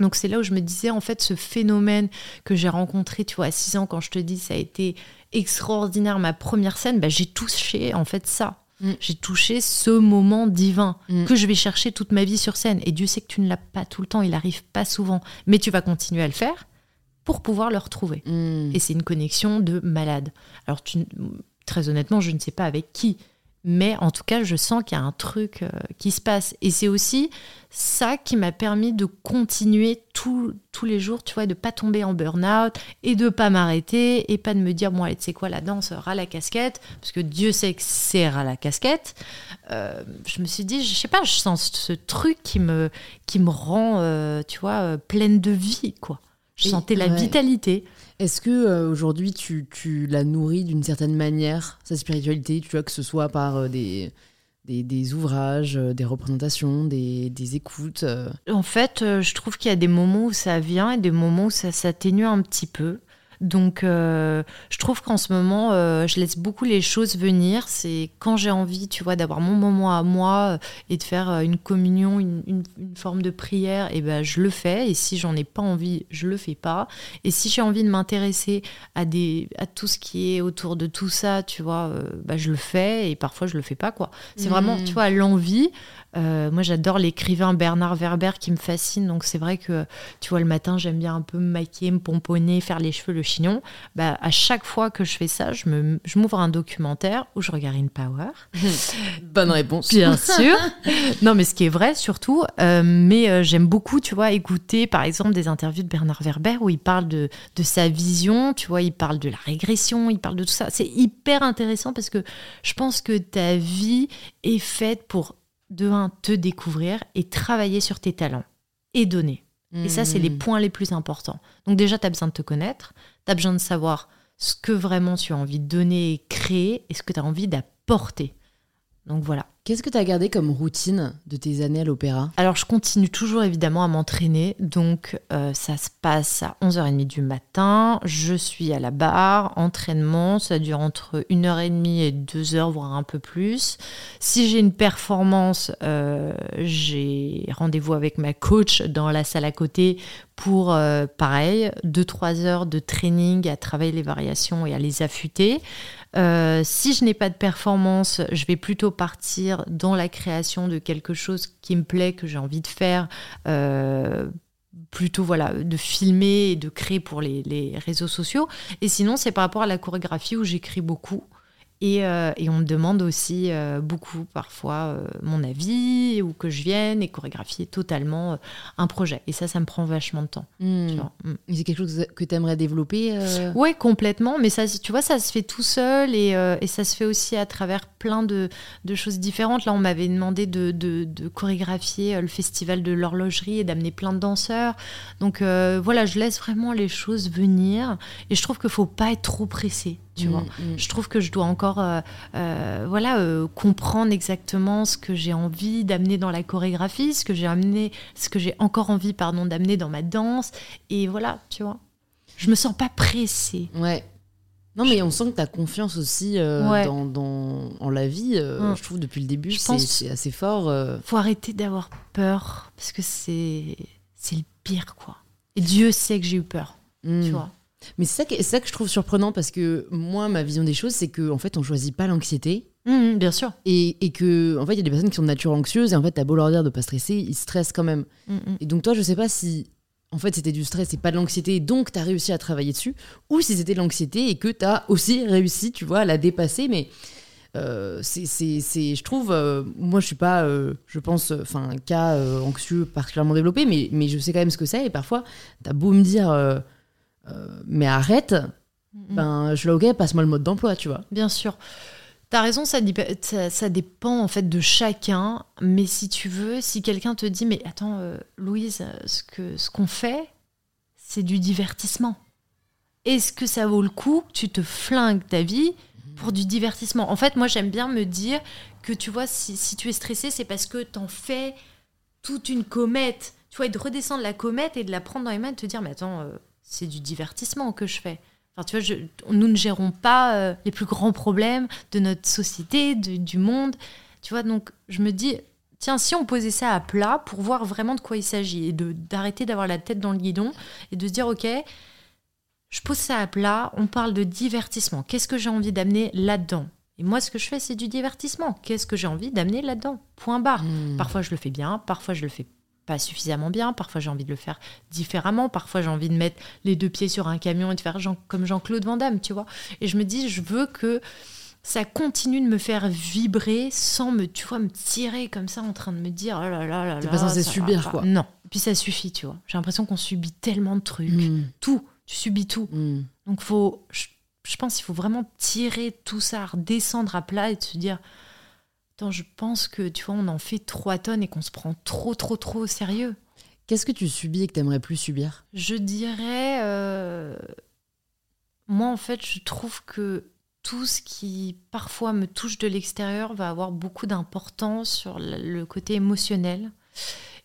Donc c'est là où je me disais, en fait, ce phénomène que j'ai rencontré, tu vois, à 6 ans, quand je te dis, ça a été extraordinaire, ma première scène, bah, j'ai touché, en fait, ça. Mm. J'ai touché ce moment divin Mm. que je vais chercher toute ma vie sur scène. Et Dieu sait que tu ne l'as pas tout le temps, il arrive pas souvent. Mais tu vas continuer à le faire pour pouvoir le retrouver. Mm. Et c'est une connexion de malade. Alors, tu, très honnêtement, je ne sais pas avec qui, mais en tout cas, je sens qu'il y a un truc euh, qui se passe. Et c'est aussi ça qui m'a permis de continuer tous les jours, tu vois, de pas tomber en burn-out et de pas m'arrêter et pas de me dire, bon, tu sais quoi, la danse, ras la casquette, parce que Dieu sait que c'est ras la casquette. Euh, je me suis dit, je sais pas, je sens ce truc qui me, qui me rend, euh, tu vois, pleine de vie, quoi. Je sentais la vitalité. Est-ce que euh, aujourd'hui tu, tu, la nourris d'une certaine manière, sa spiritualité, tu vois, que ce soit par euh, des, des, des, ouvrages, euh, des représentations, des, des écoutes En fait, je trouve qu'il y a des moments où ça vient et des moments où ça s'atténue un petit peu. Donc, euh, je trouve qu'en ce moment, euh, je laisse beaucoup les choses venir. C'est quand j'ai envie, tu vois, d'avoir mon moment à moi euh, et de faire une communion, une, forme de prière, et ben je le fais. Et si j'en ai pas envie, je le fais pas. Et si j'ai envie de m'intéresser à des, à tout ce qui est autour de tout ça, tu vois, bah, je le fais. Et parfois, je le fais pas, quoi. C'est vraiment, mmh. tu vois, l'envie. Euh, moi, j'adore l'écrivain Bernard Werber qui me fascine. Donc, c'est vrai que, tu vois, le matin, j'aime bien un peu me maquiller, me pomponner, faire les cheveux, le chignon. Bah, à chaque fois que je fais ça, je, me, je m'ouvre un documentaire où je regarde une Power. <laughs> Bonne réponse. Bien <laughs> sûr. non, mais ce qui est vrai, surtout. Euh, mais euh, j'aime beaucoup, tu vois, écouter, par exemple, des interviews de Bernard Werber où il parle de, de sa vision, tu vois, il parle de la régression, il parle de tout ça. C'est hyper intéressant parce que je pense que ta vie est faite pour de un, te découvrir et travailler sur tes talents et donner. Et ça, c'est les hmm. points les plus importants. Donc déjà, tu as besoin de te connaître, tu as besoin de savoir ce que vraiment tu as envie de donner et créer et ce que tu as envie d'apporter. Donc voilà. Qu'est-ce que tu as gardé comme routine de tes années à l'opéra? Alors, je continue toujours évidemment à m'entraîner. Donc, euh, ça se passe à 11h30 du matin. Je suis à la barre, entraînement. Ça dure entre 1h30 et 2h, voire un peu plus. Si j'ai une performance, euh, j'ai rendez-vous avec ma coach dans la salle à côté pour, euh, pareil, 2-3 heures de training à travailler les variations et à les affûter. Si je n'ai pas de performance, je vais plutôt partir dans la création de quelque chose qui me plaît, que j'ai envie de faire. Euh, plutôt voilà de filmer et de créer pour les, les réseaux sociaux et sinon c'est par rapport à la chorégraphie où j'écris beaucoup euh, et, on me demande aussi euh, beaucoup parfois euh, mon avis ou que je vienne et chorégraphier totalement un projet. Et ça, ça me prend vachement de temps. Hmm. Hmm. C'est quelque chose que tu aimerais développer Oui, complètement. Mais ça, tu vois, ça se fait tout seul et, et ça se fait aussi à travers plein de, de choses différentes. Là, on m'avait demandé de, de, de, chorégraphier le festival de l'horlogerie et d'amener plein de danseurs. Donc voilà, je laisse vraiment les choses venir. Et je trouve qu'il ne faut pas être trop pressé. Tu vois. Mm, mm. Je trouve que je dois encore euh, euh, voilà, euh, comprendre exactement ce que j'ai envie d'amener dans la chorégraphie, ce que j'ai amené, ce que j'ai encore envie pardon d'amener dans ma danse et voilà, tu vois. Je me sens pas pressée. Ouais. Non, mais on sent que tu as confiance aussi dans, dans, en la vie. Mm. Je trouve depuis le début, c'est assez fort. Faut arrêter d'avoir peur parce que c'est le pire, quoi. Et Dieu sait que j'ai eu peur, tu vois. Mais c'est ça, ça, que je trouve surprenant parce que moi, ma vision des choses, c'est qu'en en fait, on choisit pas l'anxiété. Mmh, mmh, bien sûr. Et, et que, en fait, il y a des personnes qui sont de nature anxieuse et en fait, t'as beau leur dire de pas stresser, ils stressent quand même. Mmh, et donc, toi, je sais pas si, en fait, c'était du stress et pas de l'anxiété, donc t'as réussi à travailler dessus, ou si c'était de l'anxiété et que t'as aussi réussi, tu vois, à la dépasser. Mais euh, c'est, je trouve, euh, moi, je suis pas, euh, je pense, enfin, un cas anxieux particulièrement développé, mais, mais je sais quand même ce que c'est. Et parfois, t'as beau me dire euh, mais arrête, ben, je l'ai ok, passe-moi le mode d'emploi, tu vois. Bien sûr. T'as raison, ça, ça, dépend en fait de chacun. Mais si tu veux, si quelqu'un te dit, mais attends, euh, Louise, ce que ce qu'on fait, c'est du divertissement. Est-ce que ça vaut le coup Tu te flingues ta vie pour du divertissement? En fait, moi, j'aime bien me dire que tu vois, si, si tu es stressé, c'est parce que t'en fais toute une comète. Tu vois, et de redescendre la comète et de la prendre dans les mains et de te dire, mais attends, euh, c'est du divertissement que je fais. Enfin, tu vois, nous ne gérons pas euh, les plus grands problèmes de notre société, du monde. Tu vois, donc je me dis, tiens, si on posait ça à plat pour voir vraiment de quoi il s'agit et d'arrêter d'avoir la tête dans le guidon et de se dire, ok, je pose ça à plat, on parle de divertissement. Qu'est-ce que j'ai envie d'amener là-dedans? Et moi, ce que je fais, c'est du divertissement. Qu'est-ce que j'ai envie d'amener là-dedans? Point barre. Hmm. Parfois, je le fais bien, parfois, je le fais pas suffisamment bien, parfois j'ai envie de le faire différemment, parfois j'ai envie de mettre les deux pieds sur un camion et de faire comme Jean-Claude Van Damme, tu vois. Et je me dis, je veux que ça continue de me faire vibrer sans me, tu vois, me tirer comme ça en train de me dire, oh là là là T'es là. pas censé subir, va quoi. Non. Et puis ça suffit, tu vois. J'ai l'impression qu'on subit tellement de trucs. Mm, Tout. Tu subis tout. mm. Donc faut, je, je pense qu'il faut vraiment tirer tout ça, redescendre à plat et de se dire, attends, je pense que tu vois, on en fait 3 tonnes et qu'on se prend trop, trop, trop au sérieux. Qu'est-ce que tu subis et que t'aimerais plus subir? Je dirais, euh, moi en fait, je trouve que tout ce qui parfois me touche de l'extérieur va avoir beaucoup d'importance sur le le côté émotionnel.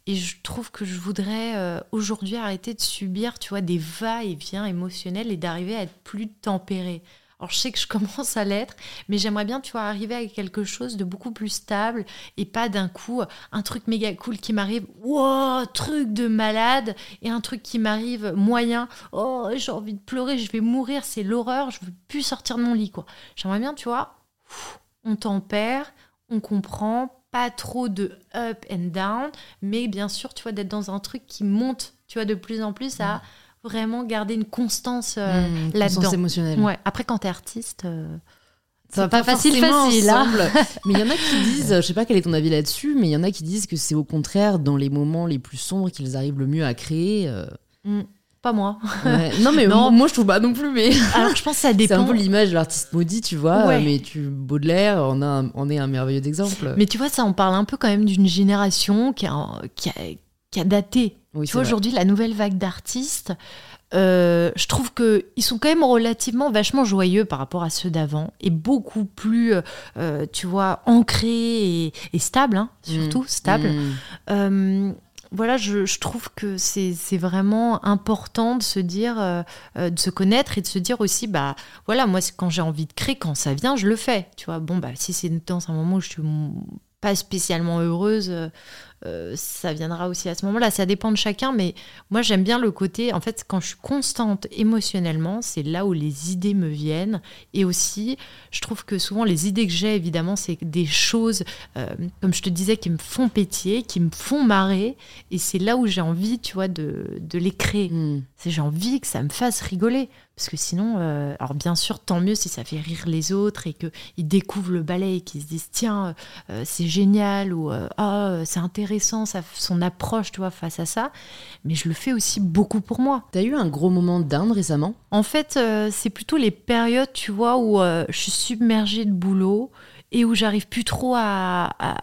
Et je trouve que je voudrais euh, aujourd'hui arrêter de subir, tu vois, des va-et-vient émotionnels et d'arriver à être plus tempérée. Alors je sais que je <laughs> commence à l'être, mais j'aimerais bien, tu vois, arriver à quelque chose de beaucoup plus stable et pas d'un coup un truc méga cool qui m'arrive, wow, truc de malade, et un truc qui m'arrive moyen, oh, j'ai envie de pleurer, je vais mourir, c'est l'horreur, je veux plus sortir de mon lit, quoi. J'aimerais bien, tu vois, on tempère, on comprend, pas trop de up and down, mais bien sûr, tu vois, d'être dans un truc qui monte, tu vois, de plus en plus à vraiment garder une constance euh, Mm, là-dedans. émotionnelle. Ouais. Après, quand t'es artiste, euh, C'est pas facile, facile, hein. ensemble. <laughs> mais il y en a qui disent, je sais pas quel est ton avis là-dessus, mais il y en a qui disent que c'est au contraire dans les moments les plus sombres qu'ils arrivent le mieux à créer. euh, hmm, pas moi. ouais. <laughs> Non, mais Non. moi je trouve pas non plus, mais <laughs> Alors, je pense que ça c'est dépend. un peu l'image de l'artiste maudit, tu vois. Ouais. Mais tu Baudelaire en, a un- en est un merveilleux exemple. Mais tu vois, ça, on parle un peu quand même d'une génération qui a, qui a, qui a daté. oui, tu vois, aujourd'hui, la nouvelle vague d'artistes, euh, je trouve qu'ils sont quand même relativement vachement joyeux par rapport à ceux d'avant et beaucoup plus, euh, euh, tu vois, ancrés et, et stables, hein, surtout stables. Mm. Euh, voilà, je, je trouve que c'est vraiment important de se dire, euh, de se connaître et de se dire aussi, bah voilà, moi quand j'ai envie de créer, quand ça vient, je le fais. Tu vois, bon bah si c'est dans un moment où je suis pas spécialement heureuse, euh, ça viendra aussi à ce moment-là. Ça dépend de chacun, mais moi j'aime bien le côté, en fait, quand je suis constante émotionnellement, c'est là où les idées me viennent. Et aussi, je trouve que souvent les idées que j'ai, évidemment, c'est des choses, euh, comme je te disais, qui me font pétiller, qui me font marrer. Et c'est là où j'ai envie, tu vois, de, de les créer. Mm. C'est j'ai envie que ça me fasse rigoler. Parce que sinon, euh, alors bien sûr, tant mieux si ça fait rire les autres et qu'ils découvrent le ballet et qu'ils se disent tiens, euh, c'est génial ou euh, ah, c'est intéressant ça, son approche, tu vois, face à ça. Mais je le fais aussi beaucoup pour moi. T'as eu un gros moment d'Inde récemment? En fait, euh, c'est plutôt les périodes, tu vois, où je suis submergée de boulot et où j'arrive plus trop à, à,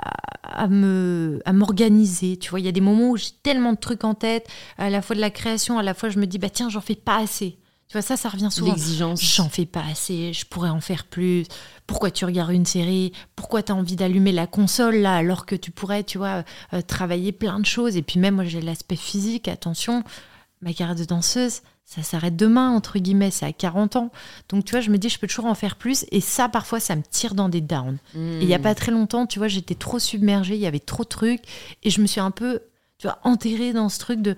à me à m'organiser. Tu vois, il y a des moments où j'ai tellement de trucs en tête, à la fois de la création, à la fois je me dis bah tiens, j'en fais pas assez. Tu vois, ça, ça revient souvent. L'exigence. J'en fais pas assez, je pourrais en faire plus. Pourquoi tu regardes une série? Pourquoi tu as envie d'allumer la console là alors que tu pourrais, tu vois, euh, travailler plein de choses? Et puis même, moi j'ai l'aspect physique, attention, ma carrière de danseuse, ça s'arrête demain, entre guillemets, c'est à 40 ans. Donc tu vois, je me dis, je peux toujours en faire plus. Et ça, parfois, ça me tire dans des downs. Et il n'y a pas très longtemps, tu vois, j'étais trop submergée, il y avait trop de trucs. Et je me suis un peu, tu vois, enterrée dans ce truc de,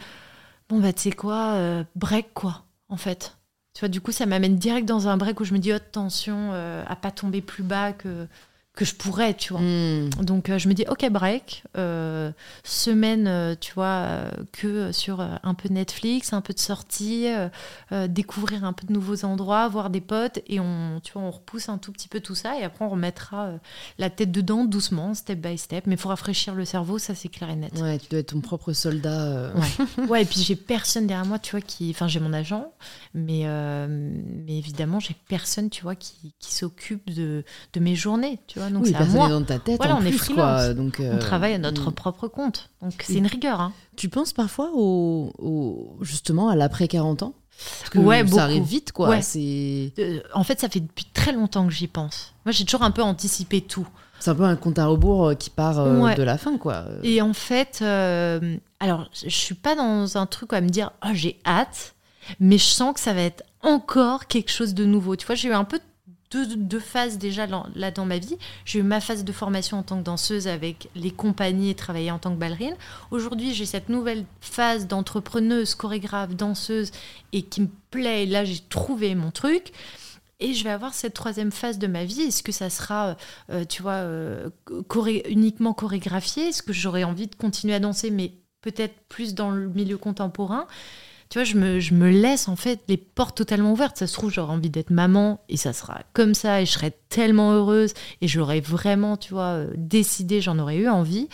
bon, bah, tu sais quoi, euh, break, quoi, en fait. Tu vois, du coup, ça m'amène direct dans un break où je me dis, oh, attention euh, à pas tomber plus bas que, que je pourrais, tu vois. Mm. Donc, euh, je me dis, ok, break. euh, semaine, euh, tu vois, que sur un peu Netflix, un peu de sortie, découvrir un peu de nouveaux endroits, voir des potes. Et on, tu vois, on repousse un tout petit peu tout ça. Et après, on remettra la tête dedans doucement, step by step. Mais il faut rafraîchir le cerveau, ça, c'est clair et net. Ouais, tu dois être ton propre soldat. Ouais. <laughs> ouais, et puis j'ai personne derrière moi, tu vois, qui. Enfin, j'ai mon agent, mais, mais évidemment, j'ai personne, tu vois, qui, qui s'occupe de, de mes journées, tu vois. Donc, oui, personne n'est dans ta tête. Voilà, en on est plus, freelance. quoi. Donc, On euh, travaille à notre propre compte. Donc, c'est une rigueur, hein. Tu penses parfois au, au- justement à l'après 40 ans? Parce que Ouais, beaucoup. ça arrive vite, quoi. Ouais. C'est Euh, en fait, ça fait depuis très longtemps que j'y pense. Moi, j'ai toujours un peu anticipé tout. c'est un peu un compte à rebours euh, qui part euh, Ouais. de la fin, quoi. Et en fait, alors, je suis pas dans un truc à me dire, oh, j'ai hâte, mais je sens que ça va être encore quelque chose de nouveau. Tu vois, j'ai eu un peu deux, deux phases déjà là, dans ma vie. J'ai eu ma phase de formation en tant que danseuse avec les compagnies et travailler en tant que ballerine. Aujourd'hui, j'ai cette nouvelle phase d'entrepreneuse, chorégraphe, danseuse et qui me plaît. Là, j'ai trouvé mon truc. Et je vais avoir cette troisième phase de ma vie. Est-ce que ça sera, euh, tu vois, euh, choré- uniquement chorégraphié? Est-ce que j'aurais envie de continuer à danser, mais peut-être plus dans le milieu contemporain? Tu vois, je me, je me laisse en fait les portes totalement ouvertes. Ça se trouve, j'aurais envie d'être maman et ça sera comme ça et je serais tellement heureuse et j'aurais vraiment, tu vois, euh, décidé, j'en aurais eu envie.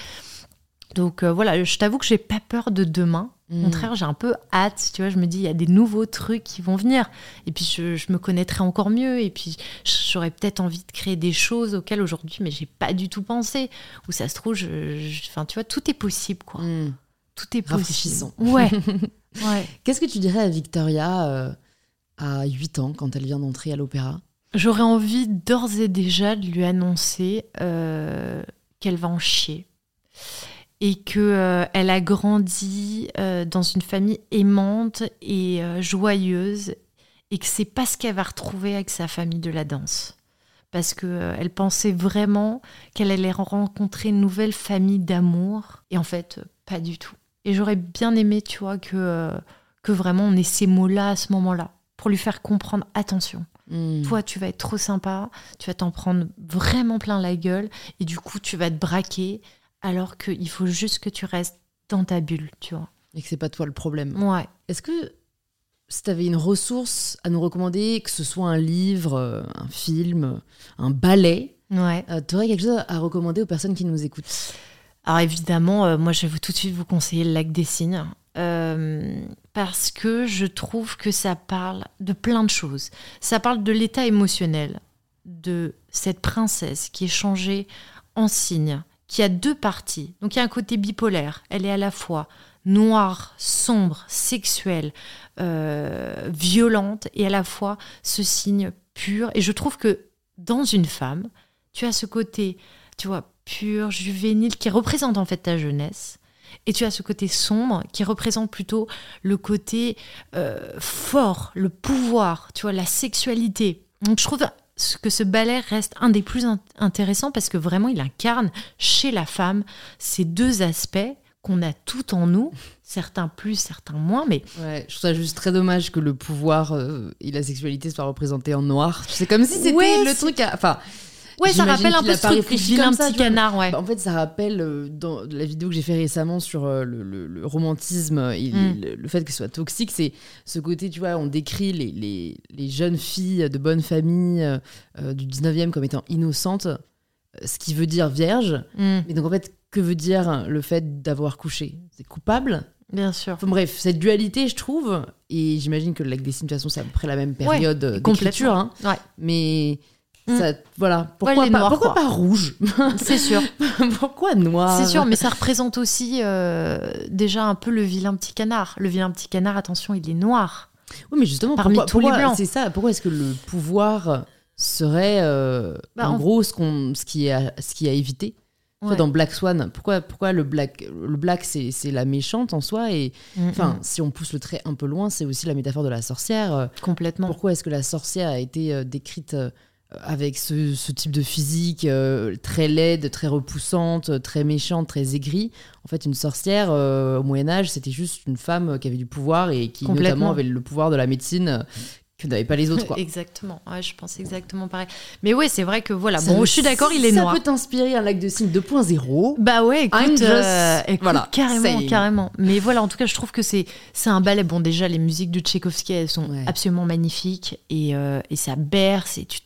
Donc euh, voilà, je t'avoue que j'ai pas peur de demain. Au Mm. contraire, j'ai un peu hâte. Tu vois, je me dis, il y a des nouveaux trucs qui vont venir. Et puis, je, je me connaîtrai encore mieux. Et puis, j'aurais peut-être envie de créer des choses auxquelles aujourd'hui, mais j'ai pas du tout pensé. Ou ça se trouve, je, je- enfin, tu vois, tout est possible, quoi. Mm. Tout est possible. Ouais. <laughs> ouais. <laughs> Qu'est-ce que tu dirais à Victoria euh, à 8 ans quand elle vient d'entrer à l'opéra? J'aurais envie d'ores et déjà de lui annoncer euh, qu'elle va en chier. Et que euh, elle a grandi euh, dans une famille aimante et joyeuse et que c'est pas ce qu'elle va retrouver avec sa famille de la danse. Parce que euh, elle pensait vraiment qu'elle allait rencontrer une nouvelle famille d'amour et en fait pas du tout et j'aurais bien aimé tu vois que euh, que vraiment on ait ces mots là à ce moment là pour lui faire comprendre attention Mm. toi, tu vas être trop sympa, tu vas t'en prendre vraiment plein la gueule, et du coup, tu vas te braquer, alors qu'il faut juste que tu restes dans ta bulle, tu vois. Et que c'est pas toi le problème. Ouais. Est-ce que si tu avais une ressource à nous recommander, que ce soit un livre, euh, un film, un ballet, Ouais. tu aurais quelque chose à recommander aux personnes qui nous écoutent? Alors évidemment, euh, moi, je vais tout de suite vous conseiller le lac des cygnes. euh, parce que je trouve que ça parle de plein de choses. Ça parle de l'état émotionnel de cette princesse qui est changée en cygne, qui a deux parties. Donc il y a un côté bipolaire. Elle est à la fois noire, sombre, sexuelle, euh, violente, et à la fois ce signe pur. Et je trouve que dans une femme, tu as ce côté, tu vois, pur, juvénile, qui représente en fait ta jeunesse. Et tu as ce côté sombre qui représente plutôt le côté euh, fort, le pouvoir, tu vois, la sexualité. Donc je trouve que ce ballet reste un des plus int- intéressants parce que vraiment il incarne chez la femme ces deux aspects qu'on a tout en nous, certains plus, certains moins, mais Ouais, je trouve ça juste très dommage que le pouvoir euh, et la sexualité soient représentés en noir. C'est comme si c'était Ouais, le truc à... Enfin, ouais, ça rappelle un peu a ce truc vilain comme ça, petit canard, ouais. Bah, en fait, ça rappelle euh, dans la vidéo que j'ai fait récemment sur euh, le, le- le romantisme et Mm. le, le fait que ce soit toxique, c'est ce côté, tu vois, on décrit les, les- les jeunes filles de bonne famille euh, du 19e comme étant innocentes, ce qui veut dire vierge. Mm, Et donc, en fait, que veut dire le fait d'avoir couché? C'est coupable? Bien sûr. Enfin, bref, cette dualité, je trouve, et j'imagine que le lac des signes, de toute façon, c'est à peu près la même période d'écriture, hein, Ouais, mais. Ça, voilà, pourquoi, pas, noirs, pourquoi quoi. pas rouge <laughs> c'est sûr. <laughs> Pourquoi noir C'est sûr, mais ça représente aussi euh, déjà un peu le vilain petit canard. Le vilain petit canard, attention, il est noir. Oui, mais justement, Parmi pourquoi, tous les blancs. c'est ça. Pourquoi est-ce que le pouvoir serait, euh, Bah, en gros, ce, qu'on, ce, qui est à, ce qui vois, Ouais. Dans Black Swan, pourquoi, pourquoi le black, le black c'est, c'est la méchante en soi et Mm, enfin, mm, si on pousse le trait un peu loin, c'est aussi la métaphore de la sorcière. Euh, complètement. Pourquoi est-ce que la sorcière a été décrite avec ce, ce type de physique euh, très laide, très repoussante, très méchante, très aigrie En fait, une sorcière euh, au Moyen Âge, c'était juste une femme qui avait du pouvoir et qui notamment avait le pouvoir de la médecine euh, que n'avaient pas les autres. Quoi. <laughs> Exactement. Ouais, je pense exactement pareil. Mais ouais, c'est vrai que voilà. Ça bon, je suis d'accord, il est ça noir. peut t'inspirer un lac de cygne 2.0. Bah ouais, écoute, just- écoute, voilà, carrément, carrément. Mais voilà, en tout cas, je trouve que c'est c'est un ballet. Bon, déjà, les musiques de Tchaïkovski, elles sont Ouais. absolument magnifiques et, et ça berce et tu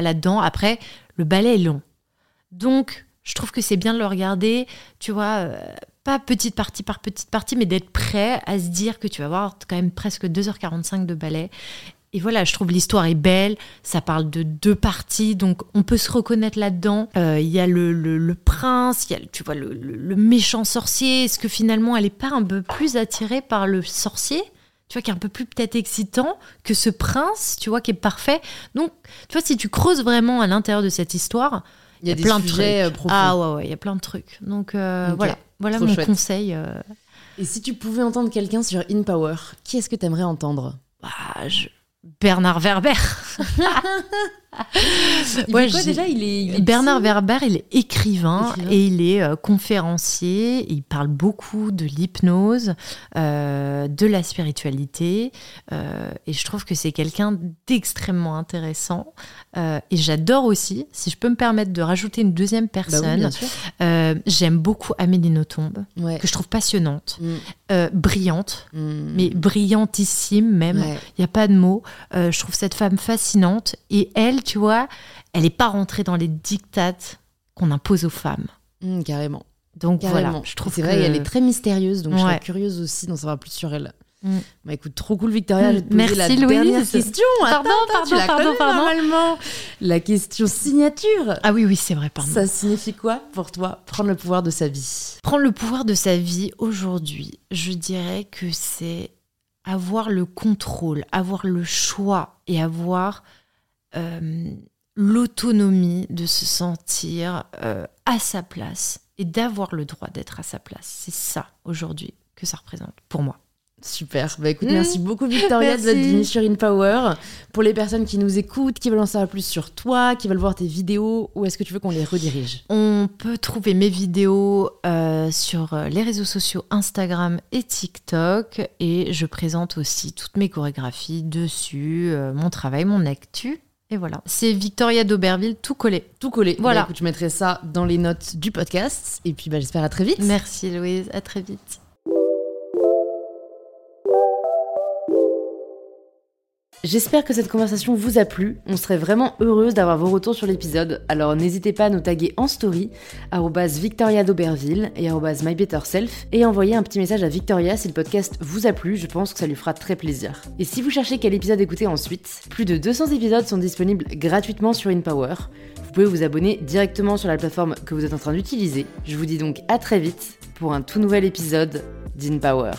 là-dedans. Après, le ballet est long, donc je trouve que c'est bien de le regarder. Tu vois. euh, pas petite partie par petite partie, mais d'être prêt à se dire que tu vas avoir quand même presque 2h45 de ballet. Et voilà, je trouve l'histoire est belle, ça parle de deux parties, donc on peut se reconnaître là-dedans. Euh, Il y a le, le- prince, il y a, tu vois, le, le- le méchant sorcier. Est-ce que finalement, elle n'est pas un peu plus attirée par le sorcier? Tu vois, qui est un peu plus peut-être excitant que ce prince, tu vois, qui est parfait. Donc, tu vois, si tu creuses vraiment à l'intérieur de cette histoire, Il y a, des plein de trucs. euh, profonds. Ah ouais, ouais, il y a plein de trucs. Donc, euh, voilà, voilà trop mon chouette. conseil. euh, Et si tu pouvais entendre quelqu'un sur In Power, qui est-ce que tu aimerais entendre? Bah, je- Bernard Werber. <laughs> Il Ouais, quoi déjà il est, il est Bernard Werber, il est écrivain, Écrivain. et il est euh, conférencier. Il parle beaucoup de l'hypnose, euh, de la spiritualité. euh, et je trouve que c'est quelqu'un d'extrêmement intéressant. Et j'adore aussi, si je peux me permettre de rajouter une deuxième Bah oui, personne, j'aime beaucoup Amélie Nothomb, Ouais. que je trouve passionnante, Mm, brillante, mm. mais brillantissime même. Ouais. Il n'y a pas de mots. Je trouve cette femme fascinante. Et elle, tu vois, elle n'est pas rentrée dans les dictates qu'on impose aux femmes. Mm, carrément. Donc Carrément. voilà, je trouve c'est que... vrai, elle est très mystérieuse, donc je serais Ouais. curieuse aussi d'en savoir plus sur elle. Mm. Bah écoute, trop cool Victoria, je vais te poser Merci, la Louise. dernière question. Pardon, Attends, pardon, pardon, pardon. normalement. La question signature. Ah oui, oui, c'est vrai, pardon. Ça signifie quoi pour toi prendre le pouvoir de sa vie? Prendre le pouvoir de sa vie aujourd'hui, je dirais que c'est avoir le contrôle, avoir le choix et avoir l'autonomie de se sentir euh, à sa place et d'avoir le droit d'être à sa place. C'est ça aujourd'hui que ça représente pour moi. Super. Bah écoute, Mm. merci beaucoup Victoria de votre sur In Power. Pour les personnes qui nous écoutent, qui veulent en savoir plus sur toi, qui veulent voir tes vidéos, où est-ce que tu veux qu'on les redirige? On peut trouver mes vidéos euh, sur euh, les réseaux sociaux Instagram et TikTok et je présente aussi toutes mes chorégraphies dessus, euh, mon travail, mon actu. Et voilà, c'est Victoria d'Auberville, tout collé. Tout collé. Voilà. Bah, écoute, je mettrai ça dans les notes du podcast. Et puis bah, j'espère à très vite. Merci Louise, à très vite. J'espère que cette conversation vous a plu. On serait vraiment heureuse d'avoir vos retours sur l'épisode. Alors n'hésitez pas à nous taguer en story, Victoria d'Auberville et MyBetterSelf, et envoyer un petit message à Victoria si le podcast vous a plu. Je pense que ça lui fera très plaisir. Et si vous cherchez quel épisode écouter ensuite, plus de 200 épisodes sont disponibles gratuitement sur InPower. Vous pouvez vous abonner directement sur la plateforme que vous êtes en train d'utiliser. Je vous dis donc à très vite pour un tout nouvel épisode d'InPower.